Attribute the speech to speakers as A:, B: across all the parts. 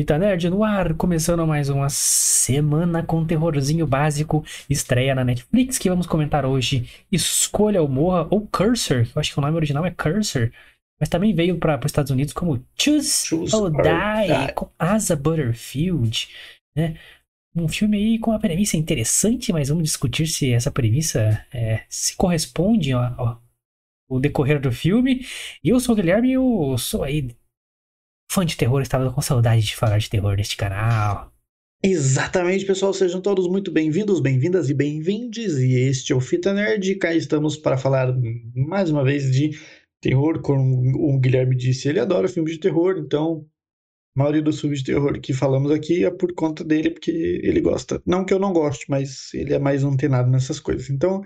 A: Vita Nerd no ar, começando mais uma semana com terrorzinho básico, estreia na Netflix que vamos comentar hoje. Escolha ou Morra, ou Cursor, eu acho que o nome original é Cursor, mas também veio para os Estados Unidos como Choose,
B: Choose
A: or
B: or
A: Die,
B: Die.
A: com Asa Butterfield, né? Um filme aí com uma premissa interessante, mas vamos discutir se essa premissa é, se corresponde ao, ao- ao decorrer do filme. E eu sou o Guilherme e eu sou aí fã de terror, estava com saudade de falar de terror neste canal.
B: Exatamente, pessoal. Sejam todos muito bem-vindos, bem-vindas e bem-vindes. E este é o Fita Nerd. Cá estamos para falar mais uma vez de terror. Como o Guilherme disse, ele adora filmes de terror. Então, a maioria dos filmes de terror que falamos aqui é por conta dele, porque ele gosta. Não que eu não goste, mas ele é mais antenado nessas coisas. Então,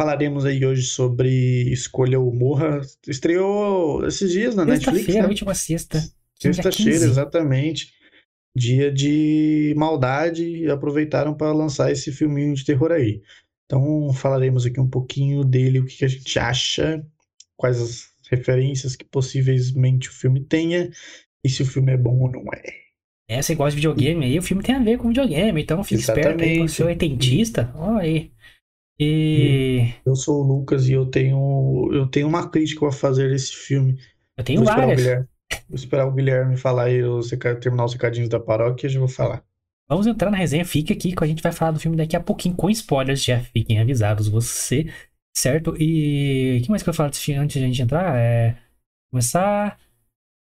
B: falaremos aí hoje sobre Escolha ou Morra. Estreou esses dias na Netflix,
A: Sexta-feira,
B: né?
A: última sexta.
B: Sexta-feira,
A: 15.
B: exatamente. Dia de maldade e aproveitaram para lançar esse filminho de terror aí. Então falaremos aqui um pouquinho dele, o que a gente acha, quais as referências que possivelmente o filme tenha e se o filme é bom ou não é.
A: É, você gosta de videogame aí, o filme tem a ver com videogame, então fique esperto aí,
B: Exatamente.
A: você é oitentista, ó aí. E
B: Eu sou o Lucas e eu tenho eu tenho uma crítica a fazer desse filme.
A: eu tenho
B: Vou esperar
A: várias.
B: Guilherme, vou esperar o Guilherme falar os reca- terminar os recadinhos da paróquia e já vou falar.
A: Vamos entrar na resenha, fique aqui que a gente vai falar do filme daqui a pouquinho com spoilers, já fiquem avisados você, certo? E o que mais que eu falo desse filme antes de a gente entrar? É. Começar.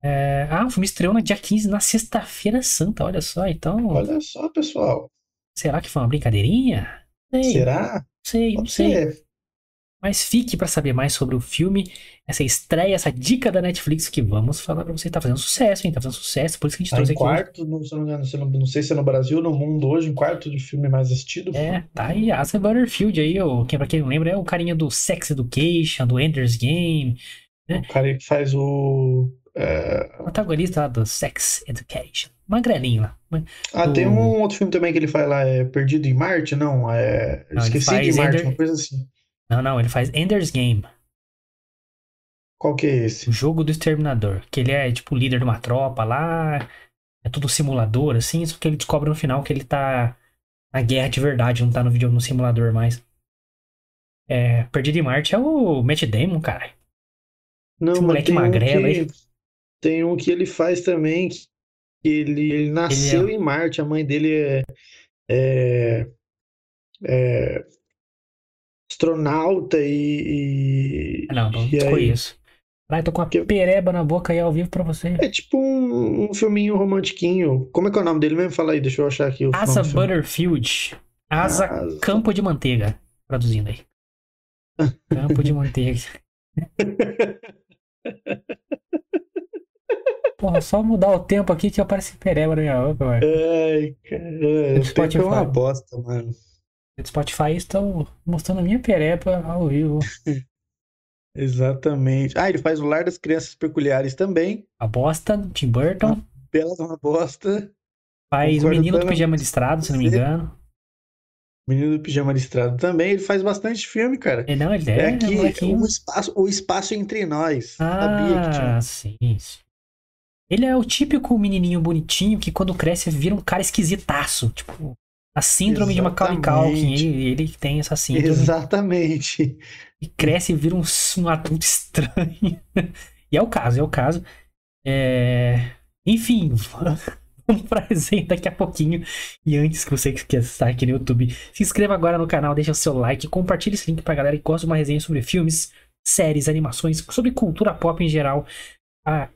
A: é, Ah, o filme estreou no dia 15, na sexta-feira santa, olha só, então.
B: Olha só, pessoal.
A: Será que foi uma brincadeirinha? Sei,
B: Será?
A: Sei, não sei.
B: ser.
A: Mas fique pra saber mais sobre o filme, essa estreia, essa dica da Netflix que vamos falar pra você. Tá fazendo sucesso, hein? Tá fazendo sucesso, por isso que a gente
B: Tá
A: trouxe
B: em
A: aqui
B: quarto, não, se não, me engano, se eu não, não sei se é no Brasil ou no mundo hoje, em quarto de filme mais assistido.
A: É, tá aí, Asa Butterfield aí, o, quem, pra quem não lembra, é o carinha do Sex Education, do Ender's Game,
B: O cara que faz o. é,
A: o protagonista lá do Sex Education. Magrelinho lá.
B: Ah,
A: O-
B: tem um outro filme também que ele faz lá, é Perdido em Marte? Não, é.
A: Não,
B: Esqueci de Marte,
A: Ender-
B: uma coisa assim.
A: Não, não, ele faz Ender's Game,
B: Qual que é esse?
A: o jogo do exterminador, que ele é tipo o líder de uma tropa lá, é tudo simulador, assim, só que ele descobre no final que ele tá na guerra de verdade, não tá no vídeo no simulador mais. É, Perdido em Marte é o Matt Damon, cara.
B: Não,
A: Esse moleque
B: um
A: magrelo
B: que,
A: aí.
B: Tem um que ele faz também, que ele, ele nasceu em Marte, a mãe dele é, é, é astronauta e, e-
A: Ah, Não, não
B: aí-
A: conheço. Lá, eu tô com uma pereba na boca aí ao vivo pra você.
B: É tipo um, um filminho romantiquinho. Como é que é o nome dele mesmo? Fala aí, deixa eu achar aqui o
A: Asa. Butterfield. Asa
B: Asa.
A: Campo de Manteiga. Traduzindo aí. Campo de Manteiga. Porra, só mudar o tempo aqui que aparece pereba na minha boca, velho.
B: Ai, cara, o
A: Spotify.
B: é uma bosta, mano.
A: No Spotify estão mostrando a minha pereba ao vivo.
B: Exatamente. Ah, ele faz o Lar das Crianças Peculiares também.
A: A bosta do Tim Burton.
B: Bela de uma bosta.
A: Faz o Menino do Pijama Listrado, se não me engano.
B: Menino do Pijama Listrado também. Ele faz bastante filme, cara.
A: É, não, ele
B: É,
A: é,
B: aqui
A: molequinho.
B: o espaço, o espaço entre nós. Sabia que tinha.
A: Ah, sim, sim. Ele é o típico menininho bonitinho que quando cresce vira um cara esquisitaço. Tipo, a síndrome de Macaulay Culkin.
B: Exatamente.
A: Ele, ele tem essa síndrome.
B: Exatamente.
A: E cresce e vira um, um adulto estranho. e é o caso, é o caso. É... Enfim, vamos pra resenha daqui a pouquinho. E antes que você que estar aqui no YouTube, se inscreva agora no canal, deixa o seu like, compartilhe esse link pra galera que gosta de uma resenha sobre filmes, séries, animações, sobre cultura pop em geral. Ah,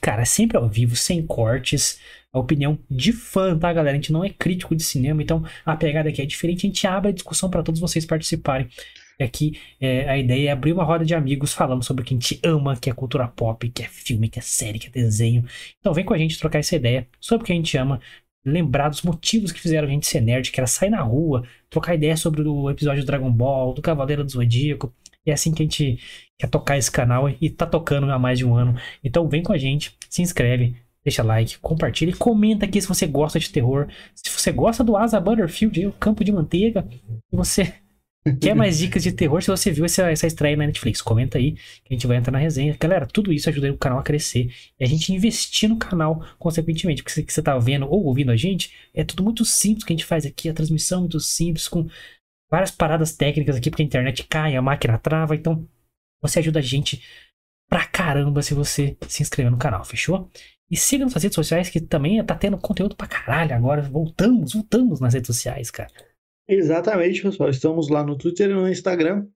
A: cara, é sempre ao vivo, sem cortes. A opinião de fã, tá, galera? A gente não é crítico de cinema, então a pegada aqui é diferente. A gente abre a discussão para todos vocês participarem. E aqui é, a ideia é abrir uma roda de amigos falando sobre o que a gente ama, que é cultura pop, que é filme, que é série, que é desenho. Então vem com a gente trocar essa ideia sobre o que a gente ama, lembrar dos motivos que fizeram a gente ser nerd, que era sair na rua, trocar ideia sobre o episódio do Dragon Ball, do Cavaleiro do Zodíaco. E é assim que a gente quer tocar esse canal e tá tocando há mais de um ano. Então vem com a gente, se inscreve, deixa like, compartilha e comenta aqui se você gosta de terror. Se você gosta do Asa Butterfield, o campo de manteiga, e você Quer mais dicas de terror se você viu essa, essa estreia na Netflix? Comenta aí que a gente vai entrar na resenha. Galera, tudo isso ajuda o canal a crescer e a gente investir no canal consequentemente. Porque que você tá vendo ou ouvindo a gente, é tudo muito simples que a gente faz aqui. A transmissão é muito simples, com várias paradas técnicas aqui, porque a internet cai, a máquina trava. Então, você ajuda a gente pra caramba se você se inscrever no canal, fechou? E siga nas redes sociais que também tá tendo conteúdo pra caralho agora. Voltamos, voltamos nas redes sociais, cara.
B: Exatamente, pessoal. Estamos lá no Twitter e no Instagram.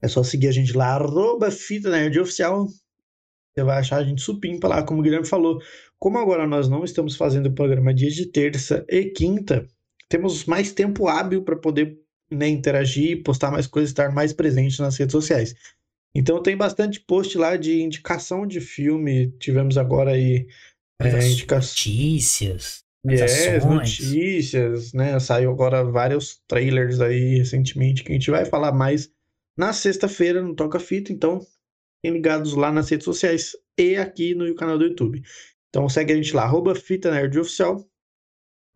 B: É só seguir a gente lá, arroba Fita Nerd Oficial. Você vai achar a gente supimpa lá, como o Guilherme falou. Como agora nós não estamos fazendo o programa dia de terça e quinta, temos mais tempo hábil para poder né, interagir, postar mais coisas, estar mais presente nas redes sociais. Então tem bastante post lá de indicação de filme. Tivemos agora aí
A: é, indicações. Notícias.
B: É, notícias, né? Saiu agora vários trailers aí recentemente que a gente vai falar mais na sexta-feira no Toca Fita, então fiquem ligados lá nas redes sociais e aqui no canal do YouTube. Então segue a gente lá, arroba Fita Nerd Oficial.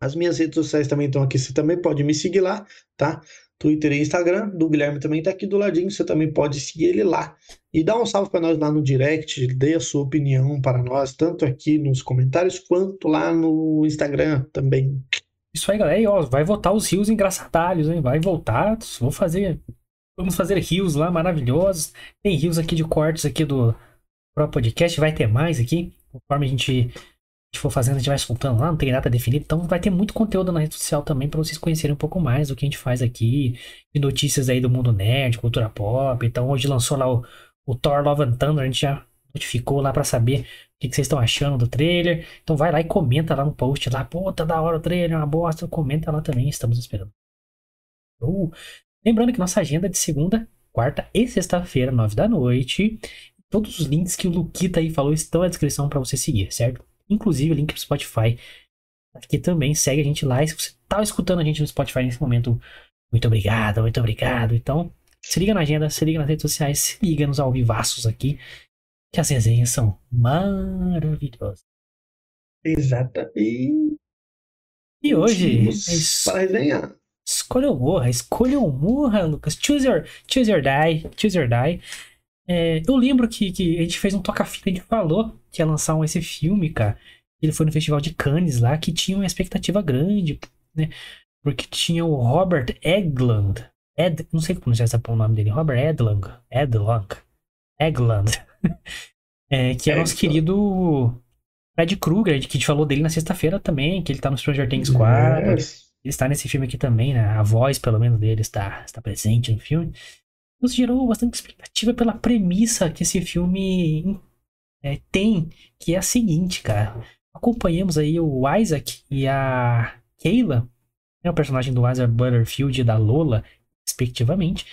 B: As minhas redes sociais também estão aqui, você também pode me seguir lá, tá? Twitter e Instagram. Do Guilherme também tá aqui do ladinho, você também pode seguir ele lá. E dá um salve para nós lá no direct, dê a sua opinião para nós, tanto aqui nos comentários quanto lá no Instagram também.
A: Isso aí, galera. E, ó, vai voltar os rios engraçadalhos, hein? Vai voltar. Vou fazer. Vamos fazer rios lá maravilhosos. Tem rios aqui de cortes aqui do próprio podcast. Vai ter mais aqui. Conforme a gente gente for fazendo, a gente vai soltando lá, não tem data definida. Então vai ter muito conteúdo na rede social também para vocês conhecerem um pouco mais do que a gente faz aqui. De notícias aí do mundo nerd, cultura pop. Então hoje lançou lá o, o Thor Love and Thunder, a gente já notificou lá para saber o que, que, vocês estão achando do trailer. Então vai lá e comenta lá no post lá. Pô, tá da hora o trailer, é uma bosta. Comenta lá também, estamos esperando. Uh, lembrando que nossa agenda é de segunda, quarta e sexta-feira, nove da noite. Todos os links que o Luquita aí falou estão na descrição para você seguir, certo? Inclusive o link pro Spotify. Aqui também segue a gente lá. E se você tá escutando a gente no Spotify nesse momento, muito obrigado, muito obrigado. Então, se liga na agenda, se liga nas redes sociais, se liga nos alvivaços aqui, que as resenhas são maravilhosas.
B: Exatamente.
A: E hoje.
B: É para resenhar.
A: Escolha ou morra, escolha ou morra, Lucas. Choose your, choose your die, choose your die. É, eu lembro que, que a gente fez um toca-fita, a gente falou que ia lançar um, esse filme, cara. Ele foi no Festival de Cannes lá, que tinha uma expectativa grande, né? Porque tinha o Robert Egland. Ed, não sei como pronunciar esse o nome dele. Robert Edlang. Edlang. Egland. é, que é nosso querido Fred Krueger, que a gente falou dele na sexta-feira também, que ele tá no Stranger Things 4. Yes. Ele está nesse filme aqui também, né? A voz, pelo menos, dele está, está presente no filme nos gerou bastante expectativa pela premissa que esse filme é, tem, que é a seguinte, cara. Acompanhamos aí o Isaac e a Kayla, né, o personagem do Isaac Butterfield e da Lola, respectivamente.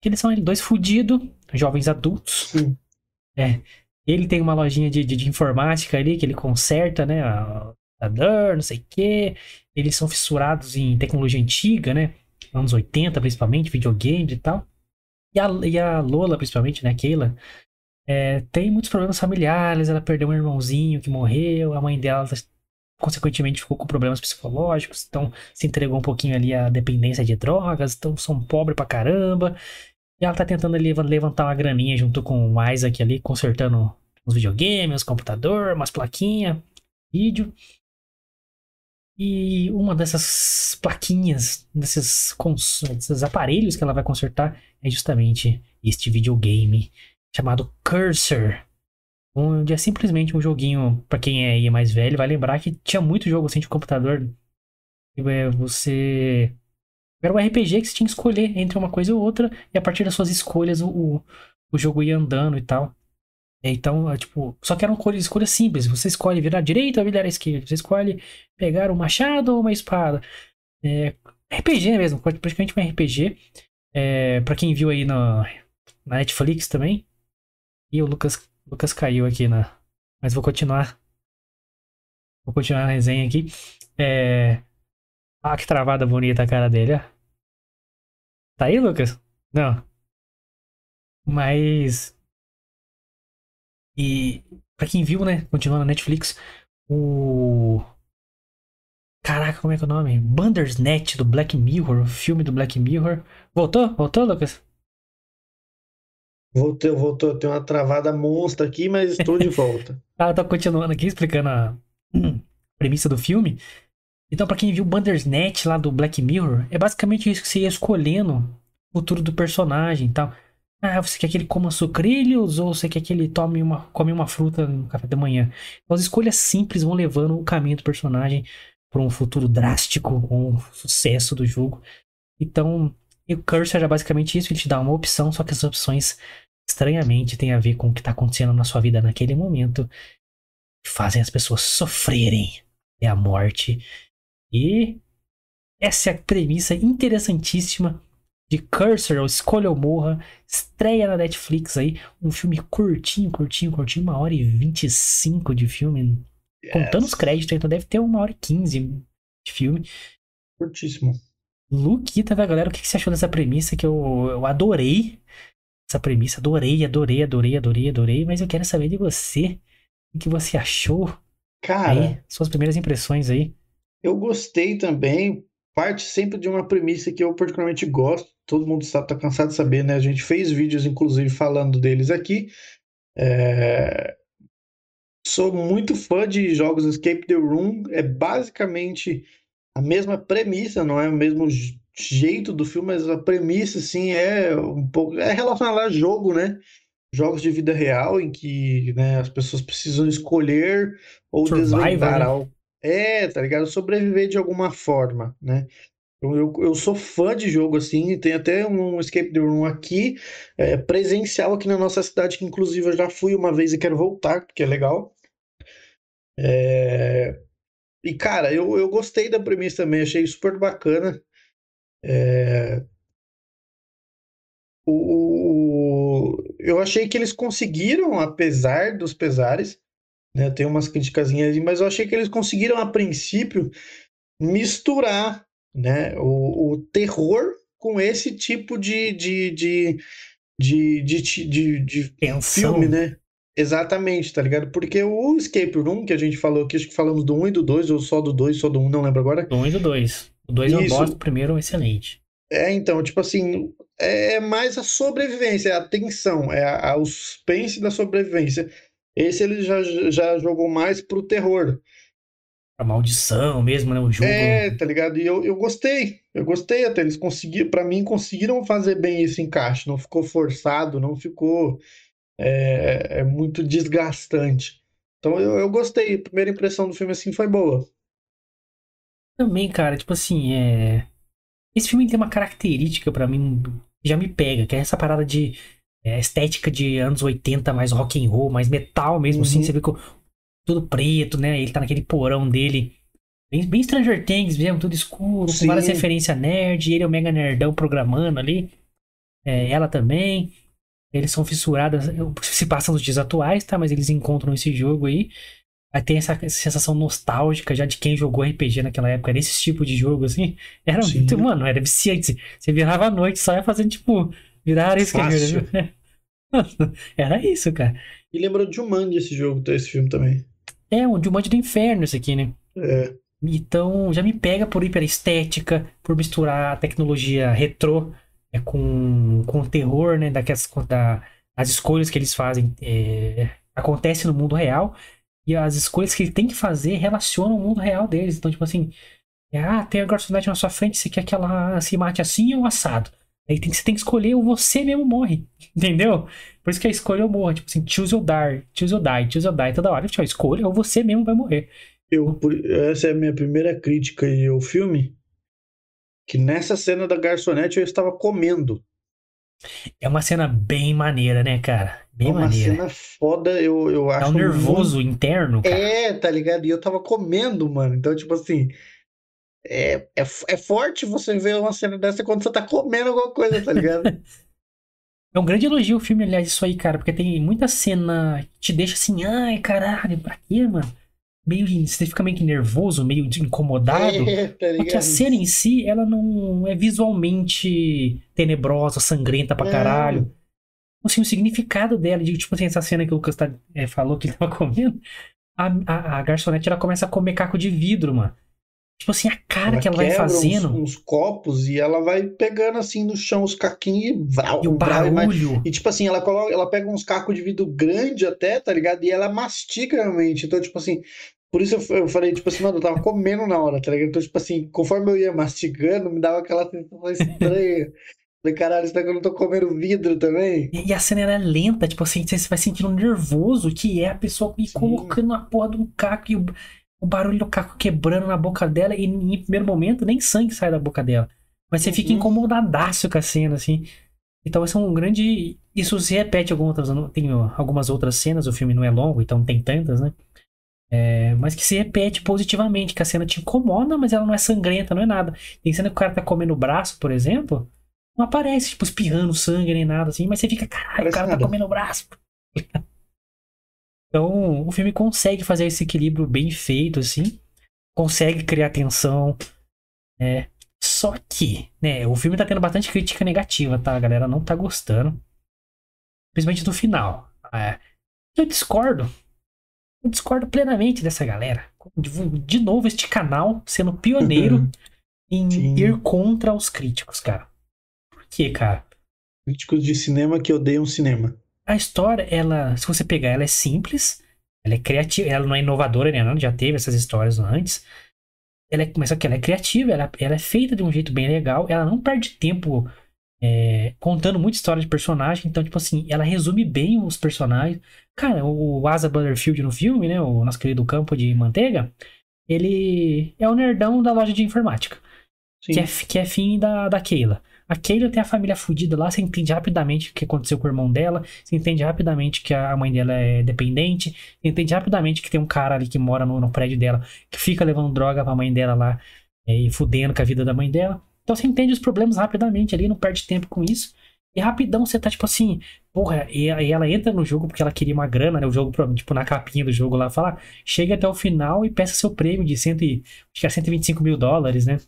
A: Que eles são dois fudidos, jovens adultos. É, ele tem uma lojinha de, de, de, informática ali que ele conserta, né? A, a dor, não sei o quê. Eles são fissurados em tecnologia antiga, né? Anos 80, principalmente, videogame e tal. E a, e a Lola, principalmente, né, Keila, é, tem muitos problemas familiares. Ela perdeu um irmãozinho que morreu, a mãe dela, consequentemente, ficou com problemas psicológicos, então se entregou um pouquinho ali à dependência de drogas, então são pobre pra caramba. E ela tá tentando ali levantar uma graninha junto com o Isaac ali, consertando uns videogames, uns computador, umas plaquinhas, vídeo. E uma dessas plaquinhas, desses, desses aparelhos que ela vai consertar é justamente este videogame chamado Cursor. Onde é simplesmente um joguinho, para quem é mais velho, vai lembrar que tinha muito jogo assim de computador. É, você. Era um RPG que você tinha que escolher entre uma coisa ou outra, e a partir das suas escolhas o, o, o jogo ia andando e tal. Então, é, tipo, só que eram cores, escolhas simples. Você escolhe virar à direita ou virar à esquerda. Você escolhe pegar um machado ou uma espada. É, RPG mesmo, praticamente um RPG. É, pra quem viu aí na, na Netflix também. E o Lucas, Lucas caiu aqui na. Mas vou continuar. Vou continuar a resenha aqui. É... Ah, que travada bonita a cara dele, ó. Tá aí, Lucas? Não. Mas e para quem viu, né, continuando na Netflix, o Caraca, como é que é o nome? Bandersnatch do Black Mirror, o filme do Black Mirror. Voltou? Voltou, Lucas?
B: Voltou, voltou. Tem uma travada monstra aqui, mas estou de volta.
A: ah, tô continuando aqui explicando a premissa do filme. Então, para quem viu Bandersnatch lá do Black Mirror, é basicamente isso que você ia escolhendo o futuro do personagem e tal. Ah, você quer que ele coma sucrilhos ou você quer que ele tome uma, come uma fruta no café da manhã? Então, as escolhas simples vão levando o caminho do personagem para um futuro drástico, um sucesso do jogo. Então, o Cursor é basicamente isso, ele te dá uma opção, só que as opções estranhamente têm a ver com o que está acontecendo na sua vida naquele momento. Fazem as pessoas sofrerem até a morte. E essa é a premissa interessantíssima de Cursor, ou Escolha ou Morra, estreia na Netflix aí, um filme curtinho, curtinho, curtinho, uma hora e vinte e cinco de filme, yes. contando os créditos, então deve ter uma hora e quinze de filme.
B: Curtíssimo.
A: Luquita, da galera, o que você achou dessa premissa que eu, eu adorei? Essa premissa, adorei, adorei, adorei, adorei, adorei, mas eu quero saber de você, o que você achou?
B: Cara,
A: aí, suas primeiras impressões aí.
B: Eu gostei também, parte sempre de uma premissa que eu particularmente gosto, todo mundo está, tá cansado de saber, né? A gente fez vídeos, inclusive, falando deles aqui. É... Sou muito fã de jogos Escape the Room. É basicamente a mesma premissa, não é o mesmo jeito do filme, mas a premissa, assim, é um pouco... É relacionada a jogo, né? Jogos de vida real em que né, as pessoas precisam escolher ou Survivor, desvendar né? algo. É, tá ligado? Sobreviver de alguma forma, né? Eu, eu, sou fã de jogo assim, tem até um Escape the Room aqui, é, presencial aqui na nossa cidade, que inclusive eu já fui uma vez e quero voltar, porque é legal. É... E cara, eu, eu gostei da premissa também, achei super bacana. É... O, o, eu achei que eles conseguiram, apesar dos pesares, né? Tem umas criticazinhas aí, mas eu achei que eles conseguiram, a princípio, misturar né? O, o terror com esse tipo de, de, de, de, de, de, de filme, né? Exatamente, tá ligado? Porque o Escape Room, que a gente falou aqui, acho que falamos do 1 e do 2, ou só do 2, só do 1, não lembro agora.
A: Do 1 e do 2. O 2 é um bosta, o primeiro é um excelente.
B: É, então, tipo assim, é mais a sobrevivência, é a tensão, é a, a, o suspense da sobrevivência. Esse ele já, já jogou mais pro terror
A: a maldição mesmo, né? O jogo.
B: É, tá ligado? E eu, eu gostei. Eu gostei até. Eles conseguiram, para mim, conseguiram fazer bem esse encaixe. Não ficou forçado, não ficou é, é muito desgastante. Então eu, eu gostei. A primeira impressão do filme assim foi boa.
A: Também, cara, tipo assim, é. Esse filme tem uma característica para mim que já me pega, que é essa parada de é, estética de anos 80, mais rock and roll, mais metal mesmo, assim, uhum. assim. Você vê que tudo preto, né? Ele tá naquele porão dele. Bem, bem Stranger Things mesmo, tudo escuro, Sim. com várias referências nerd. Ele é o mega nerdão programando ali. É, ela também. Eles são fissuradas, se passam nos dias atuais, tá? Mas eles encontram esse jogo aí. Aí tem essa sensação nostálgica já de quem jogou RPG naquela época. Era esse tipo de jogo, assim. Era Sim. muito, mano, era viciante. Você virava à noite, só ia fazendo, tipo, virar isso que Era isso, cara.
B: E lembrou de Jumanji esse jogo, esse filme também.
A: É, um Jumanji do inferno esse aqui, né?
B: É.
A: Então, já me pega por hiperestética, por misturar a tecnologia retrô é, com, com o terror, né? Daquelas, da, as escolhas que eles fazem é, acontecem no mundo real e as escolhas que ele tem que fazer relacionam o mundo real deles. Então, tipo assim, é, ah, tem a garçonete na sua frente, você quer que ela se mate assim ou assado? Aí tem, você tem que escolher ou você mesmo morre. Entendeu? Por isso que a escolha ou morre. Tipo assim, choose or die, choose or die, choose or die. Toda hora, tipo, escolha ou você mesmo vai morrer.
B: Eu, essa é a minha primeira crítica ao filme. Que nessa cena da garçonete eu estava comendo.
A: É uma cena bem maneira, né, cara? Bem
B: é uma
A: maneira.
B: cena foda, eu, eu acho.
A: É um nervoso muito... interno, cara.
B: É, tá ligado? E eu tava comendo, mano. Então, tipo assim, é, é, é forte você ver uma cena dessa quando você tá comendo alguma coisa, tá ligado?
A: é um grande elogio o filme, aliás, isso aí, cara, porque tem muita cena que te deixa assim, ai, caralho, pra quê, mano? Meio, você fica meio que nervoso, meio incomodado. É, tá porque a cena em si, ela não é visualmente tenebrosa, sangrenta pra caralho. Assim, o significado dela, de, tipo assim, essa cena que o Lucas tá, é, falou que ele tava comendo, a, a, a garçonete ela começa a comer caco de vidro, mano. Tipo assim, a cara que ela vai fazendo.
B: Uns, uns, copos e ela vai pegando assim no chão os caquinhos e vral,
A: E o barulho.
B: E, e tipo assim, ela coloca, ela pega uns cacos de vidro grande até, tá ligado? E ela mastiga realmente. Então, tipo assim, por isso eu, eu falei, tipo assim, mano, eu tava comendo na hora, tá ligado? Então, tipo assim, conforme eu ia mastigando, me dava aquela sensação estranha. Falei, caralho, será que eu não tô comendo vidro também?
A: E, e a cena era lenta, tipo assim, você vai sentindo nervoso que é a pessoa me colocando a porra de um caco e o o barulho do caco quebrando na boca dela e em primeiro momento nem sangue sai da boca dela. Mas você uhum. fica incomodadaço com a cena, assim. Então esse é um grande. Isso se repete algumas outras. Tem algumas outras cenas, o filme não é longo, então não tem tantas, né? É, mas que se repete positivamente, que a cena te incomoda, mas ela não é sangrenta, não é nada. Tem cena que o cara tá comendo o braço, por exemplo, não aparece, tipo, espirrando sangue nem nada assim, mas você fica, caralho, o cara tá nada. tá comendo o braço. Então, o filme consegue fazer esse equilíbrio bem feito, assim. Consegue criar tensão. É. Só que, né, o filme tá tendo bastante crítica negativa, tá? A galera não tá gostando. Principalmente do final. É. Eu discordo. Eu discordo plenamente dessa galera. De novo, este canal sendo pioneiro em Sim. ir contra os críticos, cara. Por quê, cara?
B: Críticos de cinema que odeiam cinema
A: a história, ela, se você pegar, ela é simples, ela é criativa, ela não é inovadora nem nada, já teve essas histórias antes. Ela é, mas só que ela é criativa, ela, ela é feita de um jeito bem legal, ela não perde tempo é, contando muita história de personagem, então, tipo assim, ela resume bem os personagens. Cara, o Asa Butterfield no filme, né, o nosso querido Campo de Manteiga, ele é o nerdão da loja de informática, que é, que é fim da, da Keila. A Keila tem a família fudida lá, você entende rapidamente o que aconteceu com o irmão dela, você entende rapidamente que a mãe dela é dependente, você entende rapidamente que tem um cara ali que mora no, no prédio dela, que fica levando droga pra mãe dela lá é, e fudendo com a vida da mãe dela. Então você entende os problemas rapidamente ali, não perde tempo com isso. E rapidão você tá tipo assim, porra, e, e ela entra no jogo porque ela queria uma grana, né? O jogo, tipo, na capinha do jogo lá, fala, chega até o final e peça seu prêmio de cento e, acho que é 125 mil dólares, né?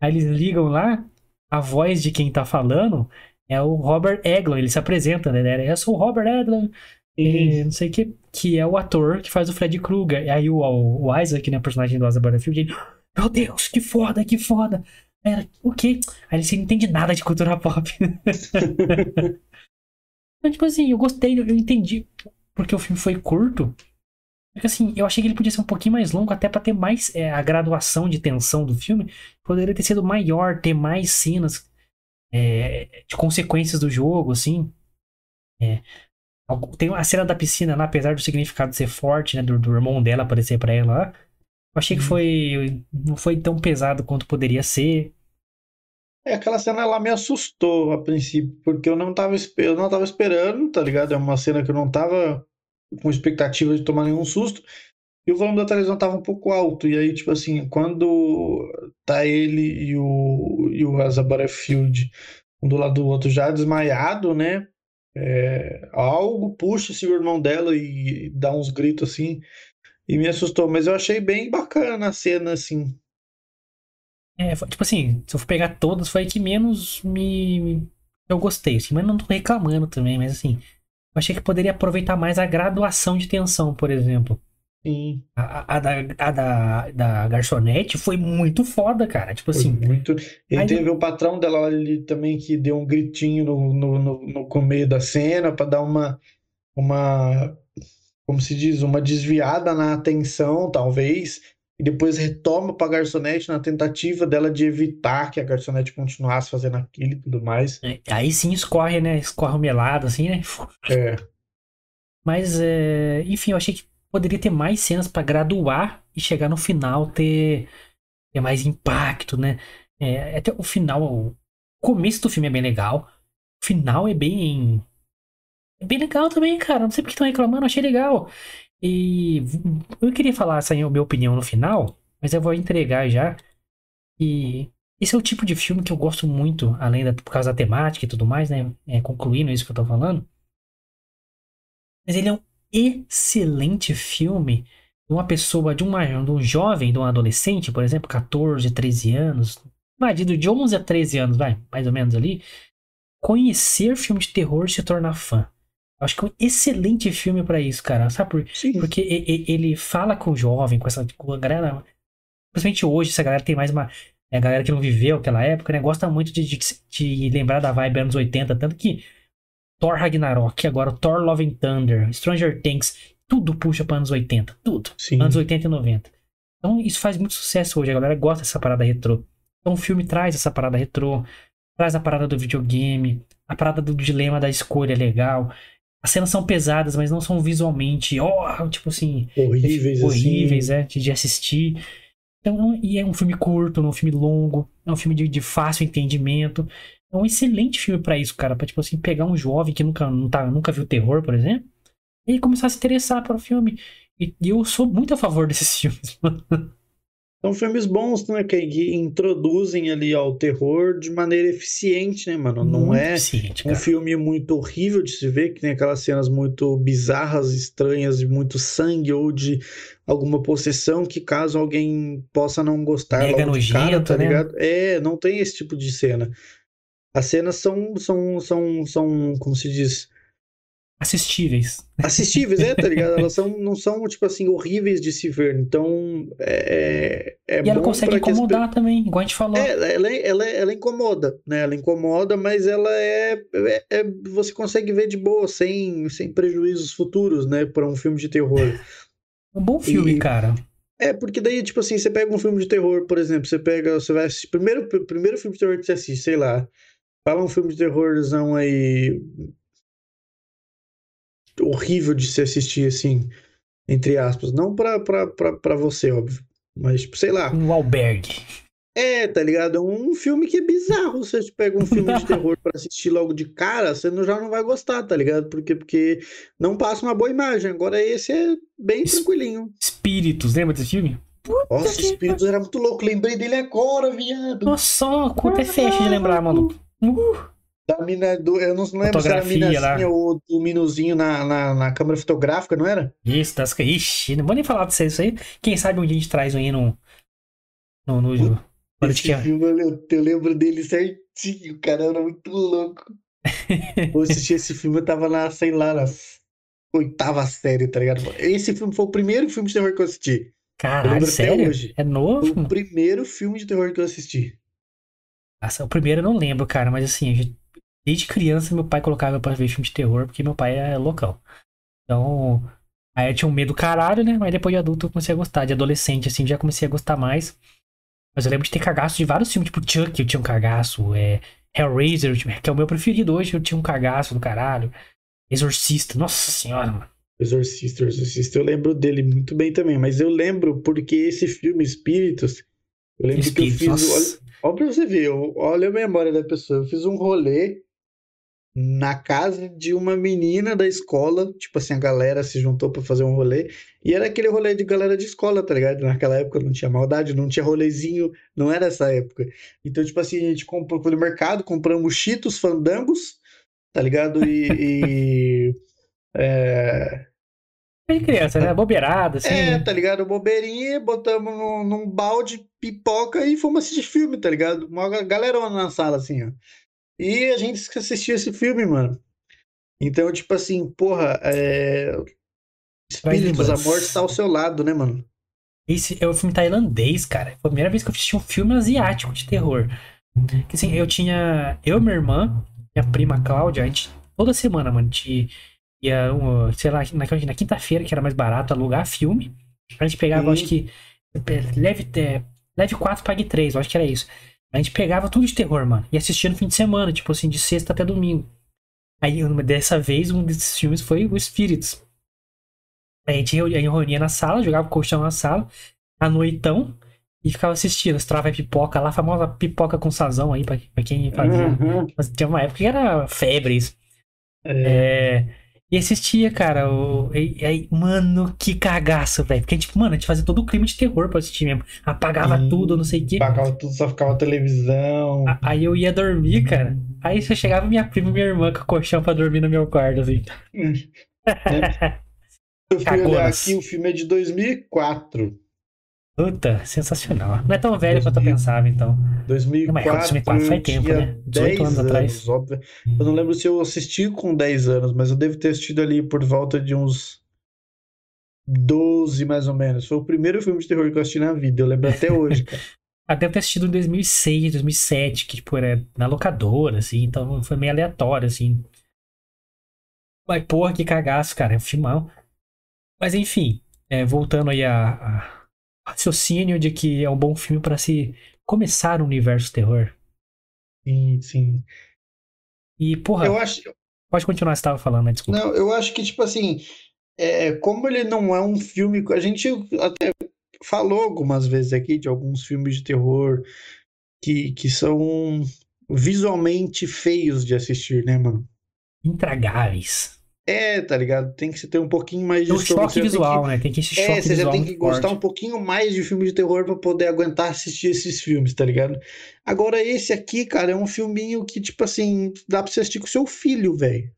A: Aí eles ligam lá, a voz de quem tá falando é o Robert Eglon, ele se apresenta, né? Eu sou o Robert Eglon, e não sei o que, que é o ator que faz o Fred Krueger. E aí o, o Isaac, né, personagem do Asa Butterfield, ele, meu Deus, que foda, que foda. Era, o quê? Aí ele não entende nada de cultura pop. então, tipo assim, eu gostei, eu entendi porque o filme foi curto. Porque assim, eu achei que ele podia ser um pouquinho mais longo, até para ter mais é, a graduação de tensão do filme. Poderia ter sido maior, ter mais cenas é, de consequências do jogo, assim. É, tem a cena da piscina lá, apesar do significado ser forte, né? Do, do irmão dela aparecer para ela lá. Eu achei que uhum. foi. Não foi tão pesado quanto poderia ser.
B: É, aquela cena ela me assustou a princípio, porque eu não tava, eu não tava esperando, tá ligado? É uma cena que eu não tava com expectativa de tomar nenhum susto. E o volume da televisão tava um pouco alto. E aí, tipo assim, quando tá ele e o, e o Asa Butterfield um do lado do outro já desmaiado, né? É, algo puxa esse irmão dela e dá uns gritos assim. E me assustou. Mas eu achei bem bacana a cena, assim.
A: É, tipo assim, se eu for pegar todas, foi a que menos me. Eu gostei, assim, mas não tô reclamando também, mas assim, eu achei que poderia aproveitar mais a graduação de tensão, por exemplo.
B: Sim.
A: A, a, da, a da, da garçonete foi muito foda, cara. Tipo assim.
B: Foi muito. E aí... teve o patrão dela ali também que deu um gritinho no, no, no, no meio da cena para dar uma. uma como se diz? Uma desviada na atenção, talvez e depois retoma para a garçonete na tentativa dela de evitar que a garçonete continuasse fazendo aquilo e tudo mais.
A: É, aí sim escorre, né? Escorre o melado, assim, né?
B: É.
A: Mas, é... enfim, eu achei que poderia ter mais cenas para graduar e chegar no final ter, ter mais impacto, né? É, até o final, o começo do filme é bem legal. O final é bem. É bem legal também, cara. Não sei porque estão reclamando, achei legal. E eu queria falar essa minha opinião no final, mas eu vou entregar já. E esse é o tipo de filme que eu gosto muito, além da por causa da temática e tudo mais, né? É, concluindo isso que eu tô falando. Mas ele é um excelente filme de uma pessoa, de, uma, de um jovem, de um adolescente, por exemplo, 14, 13 anos, vai, de 11 a 13 anos, vai, mais ou menos ali, conhecer filme de terror e se tornar fã. Acho que é um excelente filme para isso, cara. Sabe por
B: Sim.
A: Porque ele fala com o jovem, com essa com a galera Principalmente hoje, essa galera tem mais uma. É a galera que não viveu aquela época, né? Gosta muito de, de, de lembrar da vibe anos 80. Tanto que Thor Ragnarok, agora Thor Love and Thunder, Stranger Things, tudo puxa para anos 80. Tudo.
B: Sim.
A: Anos 80 e 90. Então isso faz muito sucesso hoje. A galera gosta dessa parada retrô. Então o filme traz essa parada retrô, traz a parada do videogame, a parada do dilema da escolha legal. As cenas são pesadas, mas não são visualmente, oh, tipo assim,
B: horríveis,
A: horríveis,
B: assim.
A: é, de assistir. Então, e é um filme curto, não é um filme longo, é um filme de, de fácil entendimento. É um excelente filme para isso, cara, para tipo assim pegar um jovem que nunca não tá, nunca viu terror, por exemplo, e começar a se interessar pelo filme. E, e eu sou muito a favor desses filmes, mano.
B: São filmes bons, né? Que, que, introduzem ali ao terror de maneira eficiente, né, mano? Não
A: Muito
B: é
A: eficiente,
B: um filme muito horrível de se ver, que tem aquelas cenas muito bizarras, estranhas, de muito sangue ou de alguma possessão que caso alguém possa não gostar
A: Mega
B: logo de cara,
A: nojento,
B: tá
A: né?
B: ligado? É, não tem esse tipo de cena. As cenas são, são, são, são, como se diz?
A: Assistíveis.
B: assistíveis, é, tá ligado? Elas são, não são, tipo assim, horríveis de se ver. Então, é, é
A: E ela consegue
B: pra que as
A: incomodar também, igual a gente falou.
B: É, ela, ela, ela incomoda, né? Ela incomoda, mas ela é, é, é- Você consegue ver de boa, sem, sem prejuízos futuros, né? Para um filme de terror.
A: Um bom filme,
B: E-
A: cara.
B: É, porque daí, tipo assim, você pega um filme de terror, por exemplo, você pega. Você vai assistir. Primeiro, primeiro filme de terror que você assiste, sei lá. Fala um filme de terrorzão aí. Horrível de se assistir, assim. Entre aspas. Não pra, pra, pra, pra você, óbvio. Mas, tipo, sei lá.
A: Um albergue.
B: É, tá ligado? É um filme que é bizarro. Você pega um filme de terror pra assistir logo de cara, você não, já não vai gostar, tá ligado? Porque, porque não passa uma boa imagem. Agora esse é bem
A: Isso-
B: tranquilinho.
A: Espíritos, lembra desse filme?
B: Nossa,
A: que
B: Espíritos era muito louco. Lembrei dele agora, viado.
A: Nossa, só conta é fecha de lembrar, mano. Uh,
B: Da mina do. Eu não lembro se era a
A: Fotografia lá.
B: minazinha ou o minuzinho na, na, na câmera fotográfica, não era?
A: isso, das... Ixi, não vou nem falar disso aí, isso aí. Quem sabe um dia a gente traz aí no. No. no... Quando
B: Esse filme, eu, eu lembro dele certinho, cara. Era muito louco. Eu assisti esse filme, eu tava na, sei lá, na oitava série, tá ligado? Esse filme foi o primeiro filme de terror que eu assisti. Eu
A: Caralho,
B: até
A: sério?
B: hoje.
A: É
B: Foi
A: novo?
B: o primeiro filme de terror que eu assisti.
A: Nossa, o primeiro eu não lembro, cara, mas assim, a gente- desde criança meu pai colocava pra ver filme de terror, porque meu pai é loucão. Então, aí eu tinha um medo do caralho, né? Mas depois de adulto eu comecei a gostar. De adolescente, assim, já comecei a gostar mais. Mas eu lembro de ter cagaço de vários filmes, tipo Chuck, eu tinha um cagaço, é, Hellraiser, que é o meu preferido hoje, eu tinha um cagaço do caralho. Exorcista, nossa senhora, mano.
B: Exorcista, Exorcista, eu lembro dele muito bem também, mas eu lembro porque esse filme, Espíritos, eu lembro
A: Espíritos,
B: que eu fiz. Olha, olha pra você ver, olha a memória da pessoa. Eu fiz um rolê na casa de uma menina da escola, tipo assim, a galera se juntou pra fazer um rolê, e era aquele rolê de galera de escola, tá ligado? Naquela época não tinha maldade, não tinha rolezinho, não era essa época. Então, tipo assim, a gente comprou no mercado, compramos Cheetos, Fandangos, tá ligado? E. e, é,
A: É de criança, né? Bobeirada, assim.
B: é,
A: né?
B: tá ligado? Bobeirinha, botamos num, num balde, pipoca e fomos assistir filme, tá ligado? Uma galerona na sala, assim, ó. E a gente assistia esse filme, mano. Então, tipo assim, porra, é... Espíritos, a morte está ao seu lado, né, mano?
A: Esse é o filme tailandês, cara. Foi a primeira vez que eu assisti um filme asiático de terror. Que assim, eu tinha. Eu e minha irmã, minha prima Cláudia, a gente. Toda semana, mano, a gente ia, um, sei lá, na, na quinta-feira, que era mais barato, alugar filme. A gente pegava,
B: Uhum.
A: acho que. Leve, é, leve 4, pague 3, eu acho que era isso. A gente pegava tudo de terror, mano. E assistia no fim de semana, tipo assim, de sexta até domingo. Aí, dessa vez, um desses filmes foi O Espíritos. A gente reunia na sala, jogava colchão na sala, à noitão, e ficava assistindo. Estrava a pipoca lá, a famosa pipoca com sazão aí, pra, pra quem fazia.
B: Uhum.
A: Mas tinha uma época que era febre isso.
B: É,
A: É, e assistia, cara. O, e, aí, mano, que cagaço, velho. Porque, tipo, mano, a gente fazia todo o clima de terror pra assistir mesmo. Apagava
B: Sim.
A: tudo, não sei o quê.
B: pagava tudo, só ficava televisão.
A: A- Aí eu ia dormir, cara. Aí só chegava minha prima e minha irmã com o colchão pra dormir no meu quarto, assim.
B: Eu fui olhar aqui, o filme é de 2004.
A: Puta, sensacional. Não é tão velho quanto eu pensava, então.
B: 2004,
A: 2004 faz
B: eu
A: tempo, né? 18 anos atrás.
B: óbvio. Eu não lembro se eu assisti com 10 anos, mas eu devo ter assistido ali por volta de uns 12, mais ou menos. Foi o primeiro filme de terror que eu assisti na vida. Eu lembro até hoje, cara.
A: Até ter assistido em 2006, 2007, que, tipo, era na locadora, assim. Então foi meio aleatório, assim. Mas, porra, que cagaço, cara. É um filmão. Mas, enfim. É, voltando aí a, a raciocínio de que é um bom filme para se começar o universo terror.
B: Sim, sim.
A: E, porra,
B: Eu acho,
A: pode continuar, você tava falando, né? Desculpa.
B: não, eu acho que, tipo assim, é, como ele não é um filme. A gente até falou algumas vezes aqui de alguns filmes de terror que, que são visualmente feios de assistir, né, mano?
A: Intragáveis.
B: É, tá ligado? Tem que se ter um pouquinho mais de
A: Tem um choque
B: tem que-
A: visual, né? Tem que esse choque
B: É, você já
A: visual
B: tem que gostar
A: forte.
B: um pouquinho mais de filme de terror pra poder aguentar assistir esses filmes, tá ligado? Agora, esse aqui, cara, é um filminho que, tipo assim, dá pra você assistir com seu filho, velho.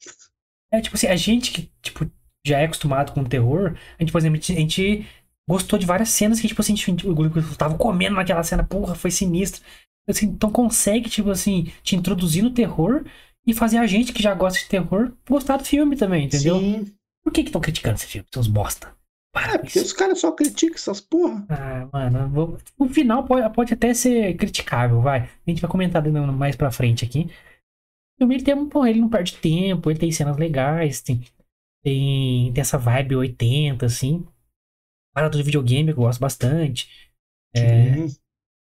A: É, tipo assim, a gente que, tipo, já é acostumado com terror, a gente, por exemplo, a gente, gostou de várias cenas que, tipo assim, a gente, o grupo tava comendo naquela cena, porra, foi sinistro. Assim, então consegue, tipo assim, te introduzir no terror e fazer a gente que já gosta de terror gostar do filme também, entendeu?
B: Sim.
A: Por que que estão criticando esse filme, seus bosta? Para
B: É, porque
A: isso.
B: os caras só criticam essas porra.
A: Ah, mano, vou- o final pode, pode até ser criticável, vai. A gente vai comentar mais pra frente aqui. O filme ele tem, um- pô, ele não perde tempo, ele tem cenas legais, tem, tem, tem essa vibe 80, assim. Parada do videogame que eu gosto bastante. É.
B: Sim.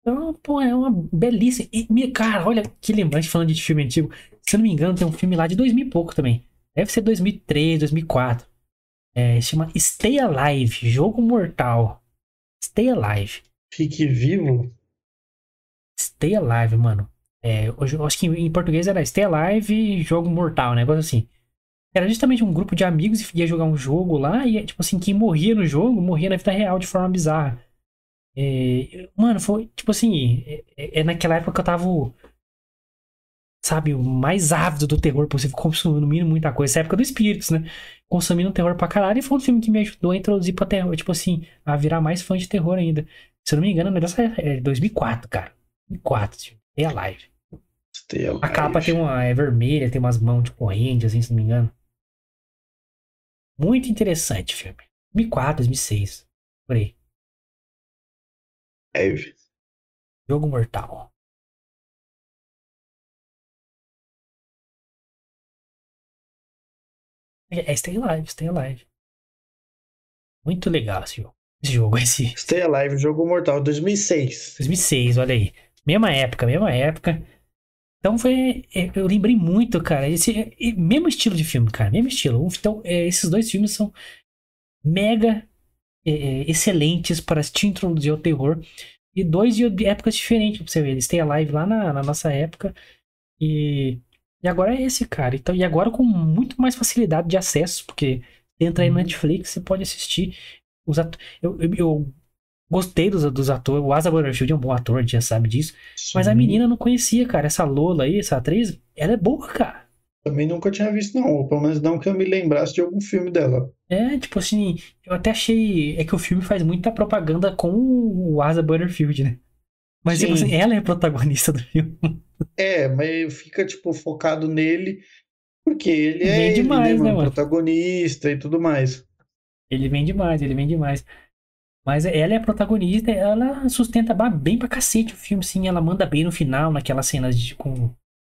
A: Então, pô, é uma belíssima. E, cara, olha que lembrante falando de filme antigo. Se não me engano, tem um filme lá de 2000 e pouco também. Deve ser 2003, 2004. É, chama Stay Alive Jogo Mortal. Stay Alive.
B: Fique vivo.
A: Stay Alive, mano. É, eu acho que em português era Stay Alive Jogo Mortal, um negócio assim. Era justamente um grupo de amigos e ia jogar um jogo lá e, tipo assim, quem morria no jogo morria na vida real de forma bizarra. É, mano, foi, tipo assim, é, é- é naquela época que eu tava, sabe, o mais ávido do terror possível, consumindo muita coisa. Essa época do Espíritos, né? Consumindo terror pra caralho e foi um filme que me ajudou a introduzir pra terror, tipo assim, a virar mais fã de terror ainda. Se eu não me engano, dessa é 2004, cara. 2004, tipo, Stay Alive.
B: Stay
A: A capa tem uma, é vermelha, tem umas mãos de corrente, assim, se não me engano. Muito interessante filme. 2004, 2006. Por aí.
B: Alive.
A: Jogo Mortal. É, é Stay Alive, Stay Alive. Muito legal esse jogo. Esse jogo, esse
B: Stay Alive, Jogo Mortal, 2006.
A: 2006, olha aí. Mesma época, mesma época. Então foi. é, Eu lembrei muito, cara. Esse é, é, mesmo estilo de filme, cara. Mesmo estilo. Então, é, esses dois filmes são mega é, é, excelentes para te introduzir ao terror. E dois de épocas diferentes pra você ver. Eles têm a live lá na, na nossa época. E, e agora é esse, cara. Então, e agora com muito mais facilidade de acesso, porque você entra aí no
B: Uhum.
A: Netflix, você pode assistir. Os atu- eu, eu, eu gostei dos, dos atores. O Asa Butterfield é um bom ator, a gente já sabe disso. Mas a
B: Sim.
A: menina não conhecia, cara. Essa Lola aí, essa atriz, ela é boa, cara.
B: Também nunca tinha visto, não. Ou pelo menos não que eu me lembrasse de algum filme dela.
A: É, tipo assim, eu até achei. É que o filme faz muita propaganda com o Asa Butterfield, né? Mas, tipo
B: Sim.
A: assim, ela é a protagonista do filme.
B: É, mas fica, tipo, focado nele, porque ele é
A: Bem
B: ele,
A: demais,
B: né,
A: né,
B: mano? Protagonista e tudo mais.
A: Ele vem demais, ele vem demais. Mas ela é a protagonista, ela sustenta bem pra cacete o filme, sim. Ela manda bem no final, naquelas cenas de com.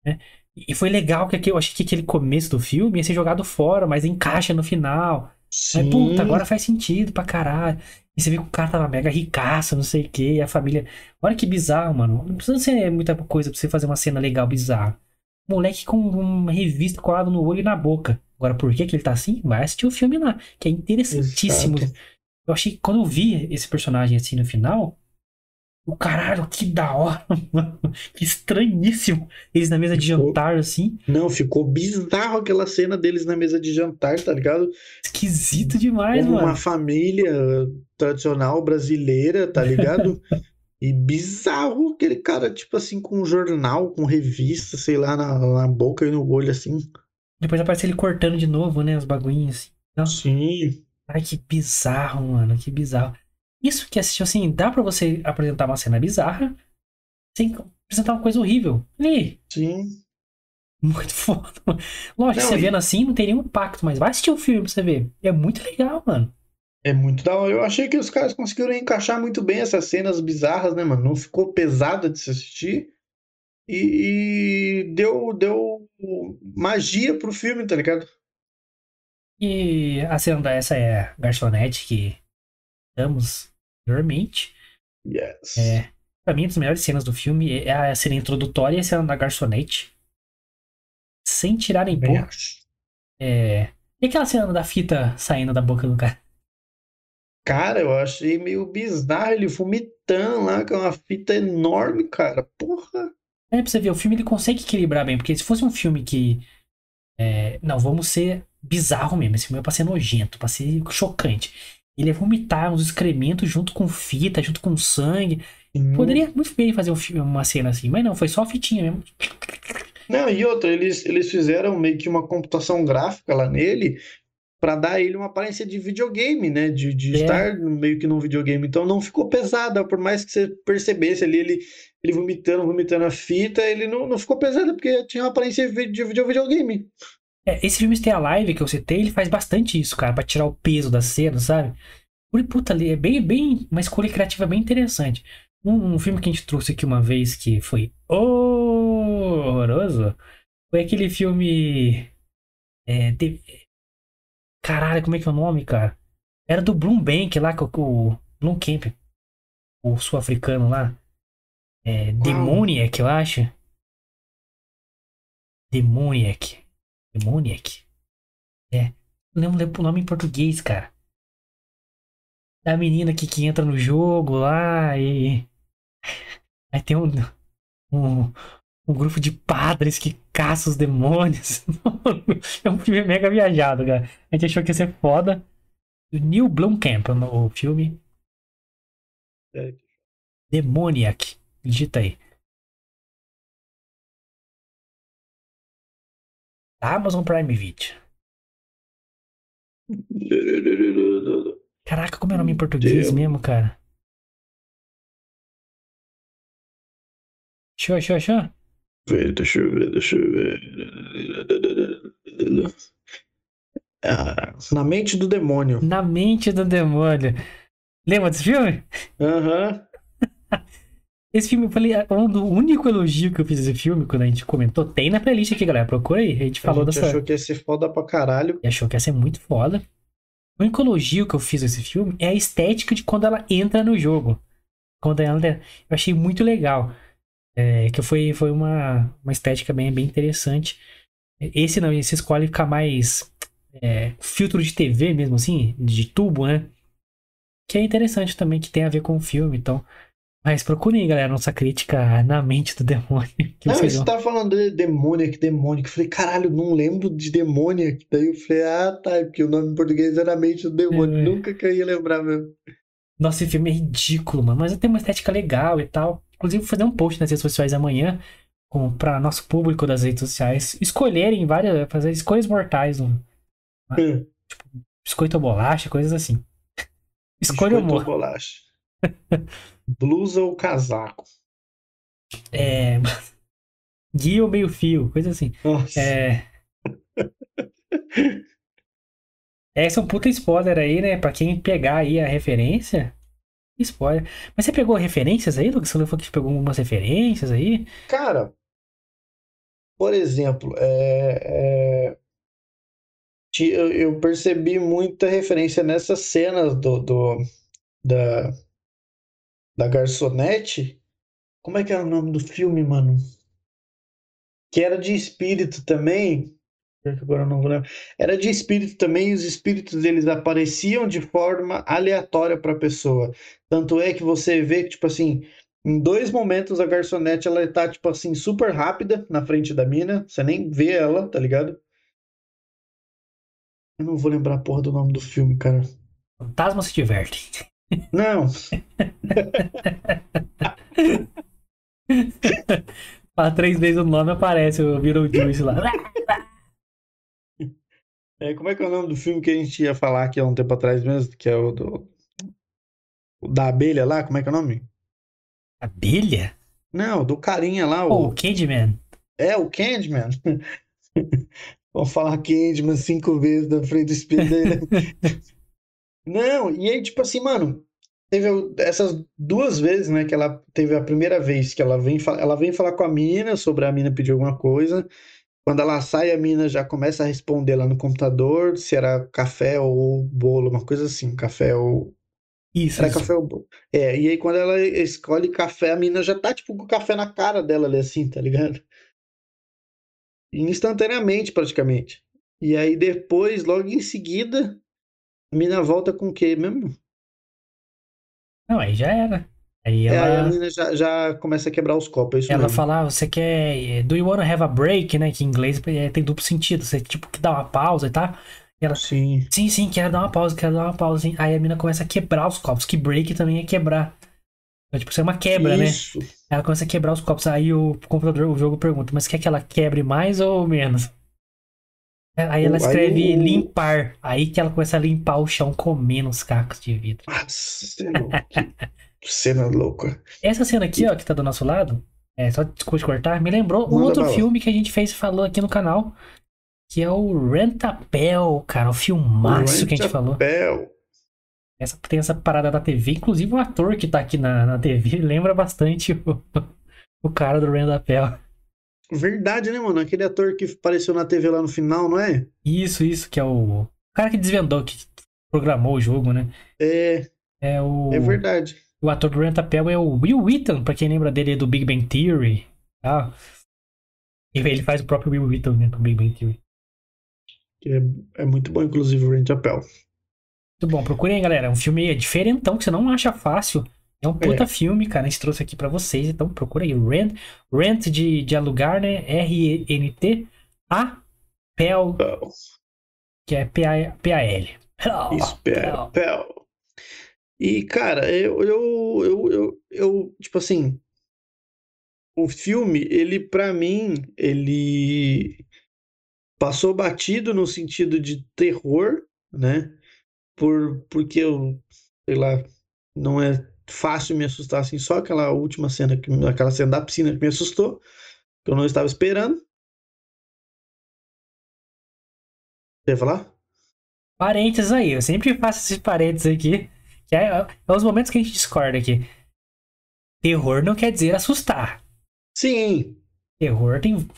A: né? E foi legal que aqui- eu achei que aquele começo do filme ia ser jogado fora, mas encaixa no final. Mas,
B: Sim.
A: puta, agora faz sentido pra caralho. E você vê que o cara tava mega ricaço, não sei o que, e a família. Olha que bizarro, mano. Não precisa ser muita coisa pra você fazer uma cena legal, bizarra. Moleque com uma revista colado no olho e na boca. Agora, por que, que ele tá assim? Vai assistir o filme lá, que é interessantíssimo.
B: Exato.
A: Eu achei que quando eu vi esse personagem assim no final, o caralho, que da hora, mano. Que estranhíssimo. Eles na mesa de
B: Ficou-
A: jantar, assim.
B: Não, ficou bizarro aquela cena deles na mesa de jantar, tá ligado?
A: Esquisito demais,
B: Como
A: mano.
B: uma família tradicional brasileira, tá ligado? E bizarro aquele cara, tipo assim, com um jornal, com revista, sei lá, na, na boca e no olho, assim.
A: Depois aparece ele cortando de novo, né? Os bagulhinhos assim. Nossa,
B: Sim,
A: Ai, que bizarro, mano. Que bizarro. Isso que assistiu assim, dá pra você apresentar uma cena bizarra sem apresentar uma coisa horrível. Ali,
B: sim.
A: muito foda. Lógico,
B: Não,
A: você
B: e-
A: vendo assim não tem nenhum impacto, mas vai assistir o filme pra você ver. É muito legal, mano.
B: É muito da hora. Eu achei que os caras conseguiram encaixar muito bem essas cenas bizarras, né, mano? Não ficou pesada de se assistir. E, e deu, deu magia pro filme, tá ligado?
A: E a cena dessa é a garçonete que estamos anteriormente.
B: Yes.
A: É, pra mim, uma das melhores cenas do filme é a cena introdutória e a cena da garçonete. Sem tirar nem
B: Bem
A: pôr.
B: acho.
A: É... E aquela cena da fita saindo da boca do cara?
B: Cara, eu achei meio bizarro ele vomitando lá, com uma fita enorme, cara. Porra.
A: É, pra você ver, o filme ele consegue equilibrar bem, porque se fosse um filme que. é, não, vamos ser bizarro mesmo. Esse filme é pra ser nojento, pra ser chocante. Ele ia vomitar uns excrementos junto com fita, junto com sangue.
B: Hum.
A: Poderia muito bem fazer um filme, uma cena assim, mas não, foi só a fitinha mesmo.
B: Não, e outra, eles, eles fizeram meio que uma computação gráfica lá nele pra dar ele uma aparência de videogame, né? De, de
A: É.
B: estar meio que num videogame. Então não ficou pesada, por mais que você percebesse ali ele, ele vomitando, vomitando a fita, ele não, não ficou pesada, porque tinha uma aparência de, de video- videogame.
A: É, esse filme Stay Alive que eu citei, ele faz bastante isso, cara, pra tirar o peso da cena, sabe? Por puta ali, é bem, bem, uma escolha criativa bem interessante. Um, um filme que a gente trouxe aqui uma vez que foi horroroso foi aquele filme. É, de- Caralho, como é que é o nome, cara? Era do Bloombank lá, com com o Bloomcamp, o sul-africano lá. É, Demoniac, eu acho. Demoniac. Demoniac. É. Não lembro o nome em português, cara. Da menina que, que entra no jogo lá e. Aí tem um, um, um grupo de padres que caça os demônios. é um filme mega viajado, cara. A gente achou que ia ser foda. Neil Blomkamp, o filme.
B: É.
A: Demoniac. Digita aí. Amazon Prime Video. Caraca, como é o nome em português mesmo, cara? Show, show, show.
B: Peraí, Deixa eu ver, deixa eu ver. Ah, na mente do demônio.
A: Na mente do demônio. Lembra desse filme?
B: Aham.
A: Esse filme, eu falei, é um do único elogio que eu fiz desse filme, quando a gente comentou, tem na playlist aqui, galera. Procura aí. A gente
B: A
A: falou
B: gente
A: dessa.
B: achou que ia ser foda pra caralho.
A: E achou que ia ser muito foda. O único elogio que eu fiz desse filme é a estética de quando ela entra no jogo. Quando ela entra, eu achei muito legal. É, que foi, foi uma, uma estética bem, bem interessante. Esse não, esse escolhe ficar mais é, filtro de TV mesmo, assim, de tubo, né? Que é interessante também, que tem a ver com o filme, então. Mas procurem, galera, nossa crítica na mente do demônio. Que
B: Não, você
A: vão...
B: tá falando de Demoniac, Demoniac. Eu falei, caralho, não lembro de Demoniac. Daí eu falei, ah, tá, é porque o nome em português era Mente do Demônio.
A: É.
B: Nunca que eu ia lembrar mesmo.
A: Nossa, esse filme é ridículo, mano. Mas tem uma estética legal e tal. Inclusive, vou fazer um post nas redes sociais amanhã. Pra nosso público das redes sociais escolherem várias. Fazer escolhas mortais. No, biscoito ou bolacha, coisas assim. Escolha
B: Biscoito ou bolacha. Blusa ou casaco.
A: É. Guia ou meio fio, coisa assim.
B: Nossa.
A: É. Esse é um puta spoiler aí, né? Pra quem pegar aí a referência. Spoiler. Mas você pegou referências aí, Lucas? Você falou que pegou algumas referências aí?
B: Cara, por exemplo, é, é, eu, eu percebi muita referência nessas cenas do, do- da, da garçonete. Como é que era o nome do filme, mano? Que era de espírito também. Agora eu não vou lembrar. Era de espírito também, e os espíritos eles apareciam de forma aleatória para a pessoa. Tanto é que você vê que, tipo assim, em dois momentos a garçonete ela tá, tipo assim, super rápida na frente da mina. Você nem vê ela, tá ligado? Eu não vou lembrar a porra do nome do filme, cara.
A: Fantasma se diverte.
B: Não,
A: Fala três vezes o nome aparece o Beetlejuice lá.
B: é, como é que é o nome do filme que a gente ia falar aqui há um tempo atrás mesmo? Que é o do. o da abelha lá, como é que é o nome?
A: Abelha?
B: Não, do carinha lá,
A: Oh,
B: o.
A: o Candyman.
B: É, o Candyman. Vamos falar Candyman cinco vezes na frente do espelho dele. Não, e aí, tipo assim, mano, teve essas duas vezes, né, que ela teve a primeira vez que ela vem, ela vem falar com a mina sobre a mina pedir alguma coisa. Quando ela sai, a mina já começa a responder lá no computador se era café ou bolo, uma coisa assim, café ou.
A: Isso,
B: Era
A: isso.
B: café ou bolo. É, e aí quando ela escolhe café, a mina já tá, tipo, com o café na cara dela ali, assim, tá ligado? Instantaneamente, praticamente. E aí depois, logo em seguida, a mina volta com o quê mesmo?
A: Não, aí já era. Aí
B: É, aí a
A: ela,
B: mina já, já começa a quebrar os copos, é isso
A: ela
B: mesmo.
A: fala, ah, você quer. eh, Do you wanna have a break, né? Que em inglês eh, tem duplo sentido. Você tipo que dá uma pausa e tá? E ela,
B: Sim.
A: sim, sim, quero dar uma pausa, quero dar uma pausa. Aí a mina começa a quebrar os copos, que break também é quebrar. Então, tipo, isso é uma quebra, né?
B: Isso.
A: Ela começa a quebrar os copos. Aí o computador, o jogo pergunta, mas quer que ela quebre mais ou menos? Aí ela
B: Aí
A: escreve
B: o-
A: limpar. Aí que ela começa a limpar o chão comendo os cacos de vidro.
B: Nossa, é. Que cena louca.
A: Essa cena aqui, ó, que tá do nosso lado, é, só desculpa te cortar, me lembrou um outro
B: bala.
A: filme que a gente fez e falou aqui no canal, que é o Rentapel, cara, o filmaço que a gente falou.
B: Chapéu.
A: Essa, tem essa parada da TV, inclusive o ator que tá aqui na, na TV lembra bastante o, o cara do Rentapel.
B: Verdade, né, mano? Aquele ator que apareceu na TV lá no final, não é?
A: Isso, isso, que é o, o cara que desvendou, que programou o jogo, né?
B: É,
A: É o,
B: é verdade.
A: O ator do Rentapel é o Will Wheaton, pra quem lembra dele do Big Bang Theory. Tá? Ele faz o próprio Will Wheaton né, do Big Bang Theory.
B: É, é muito bom, inclusive, o Rent Chapéu.
A: Muito bom, procurem aí, galera. É um filme diferentão que você não acha fácil. É um puta
B: É.
A: filme, cara. A gente trouxe aqui pra vocês. Então procura aí. Rent, rent de, de alugar, né? R-E-N-T. A Pel, que é P-A- P-A-L. Pel,
B: Isso,
A: Pel.
B: Pel. E, cara, eu, eu, eu, eu, eu, tipo assim, o filme, ele, pra mim, ele passou batido no sentido de terror, né? Por, porque eu, sei lá, não é fácil me assustar assim, só aquela última cena, que, aquela cena da piscina que me assustou, que eu não estava esperando. Ia falar?
A: Parênteses aí. Eu sempre faço esses parênteses aqui. Que é, é os momentos que a gente discorda aqui. Terror não quer dizer assustar.
B: Sim,
A: Terror tem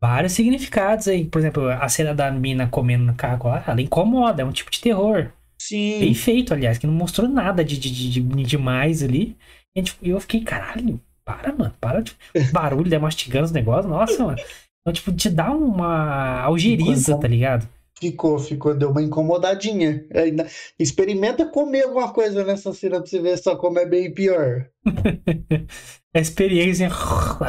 A: vários significados aí. Por exemplo, a cena da mina comendo no carro lá, ela incomoda, é um tipo de terror.
B: sim.
A: Bem feito, aliás, que não mostrou nada de, de, de, de demais ali. E gente- eu fiquei, caralho, para, mano, para de barulho, né, mastigando os negócios, nossa, mano. Então, tipo, te dá uma algeriza,
B: Enquanto-
A: tá ligado?
B: Ficou, ficou, deu uma incomodadinha. Ainda- Experimenta comer alguma coisa nessa cena pra você ver só como é bem pior.
A: A experiência.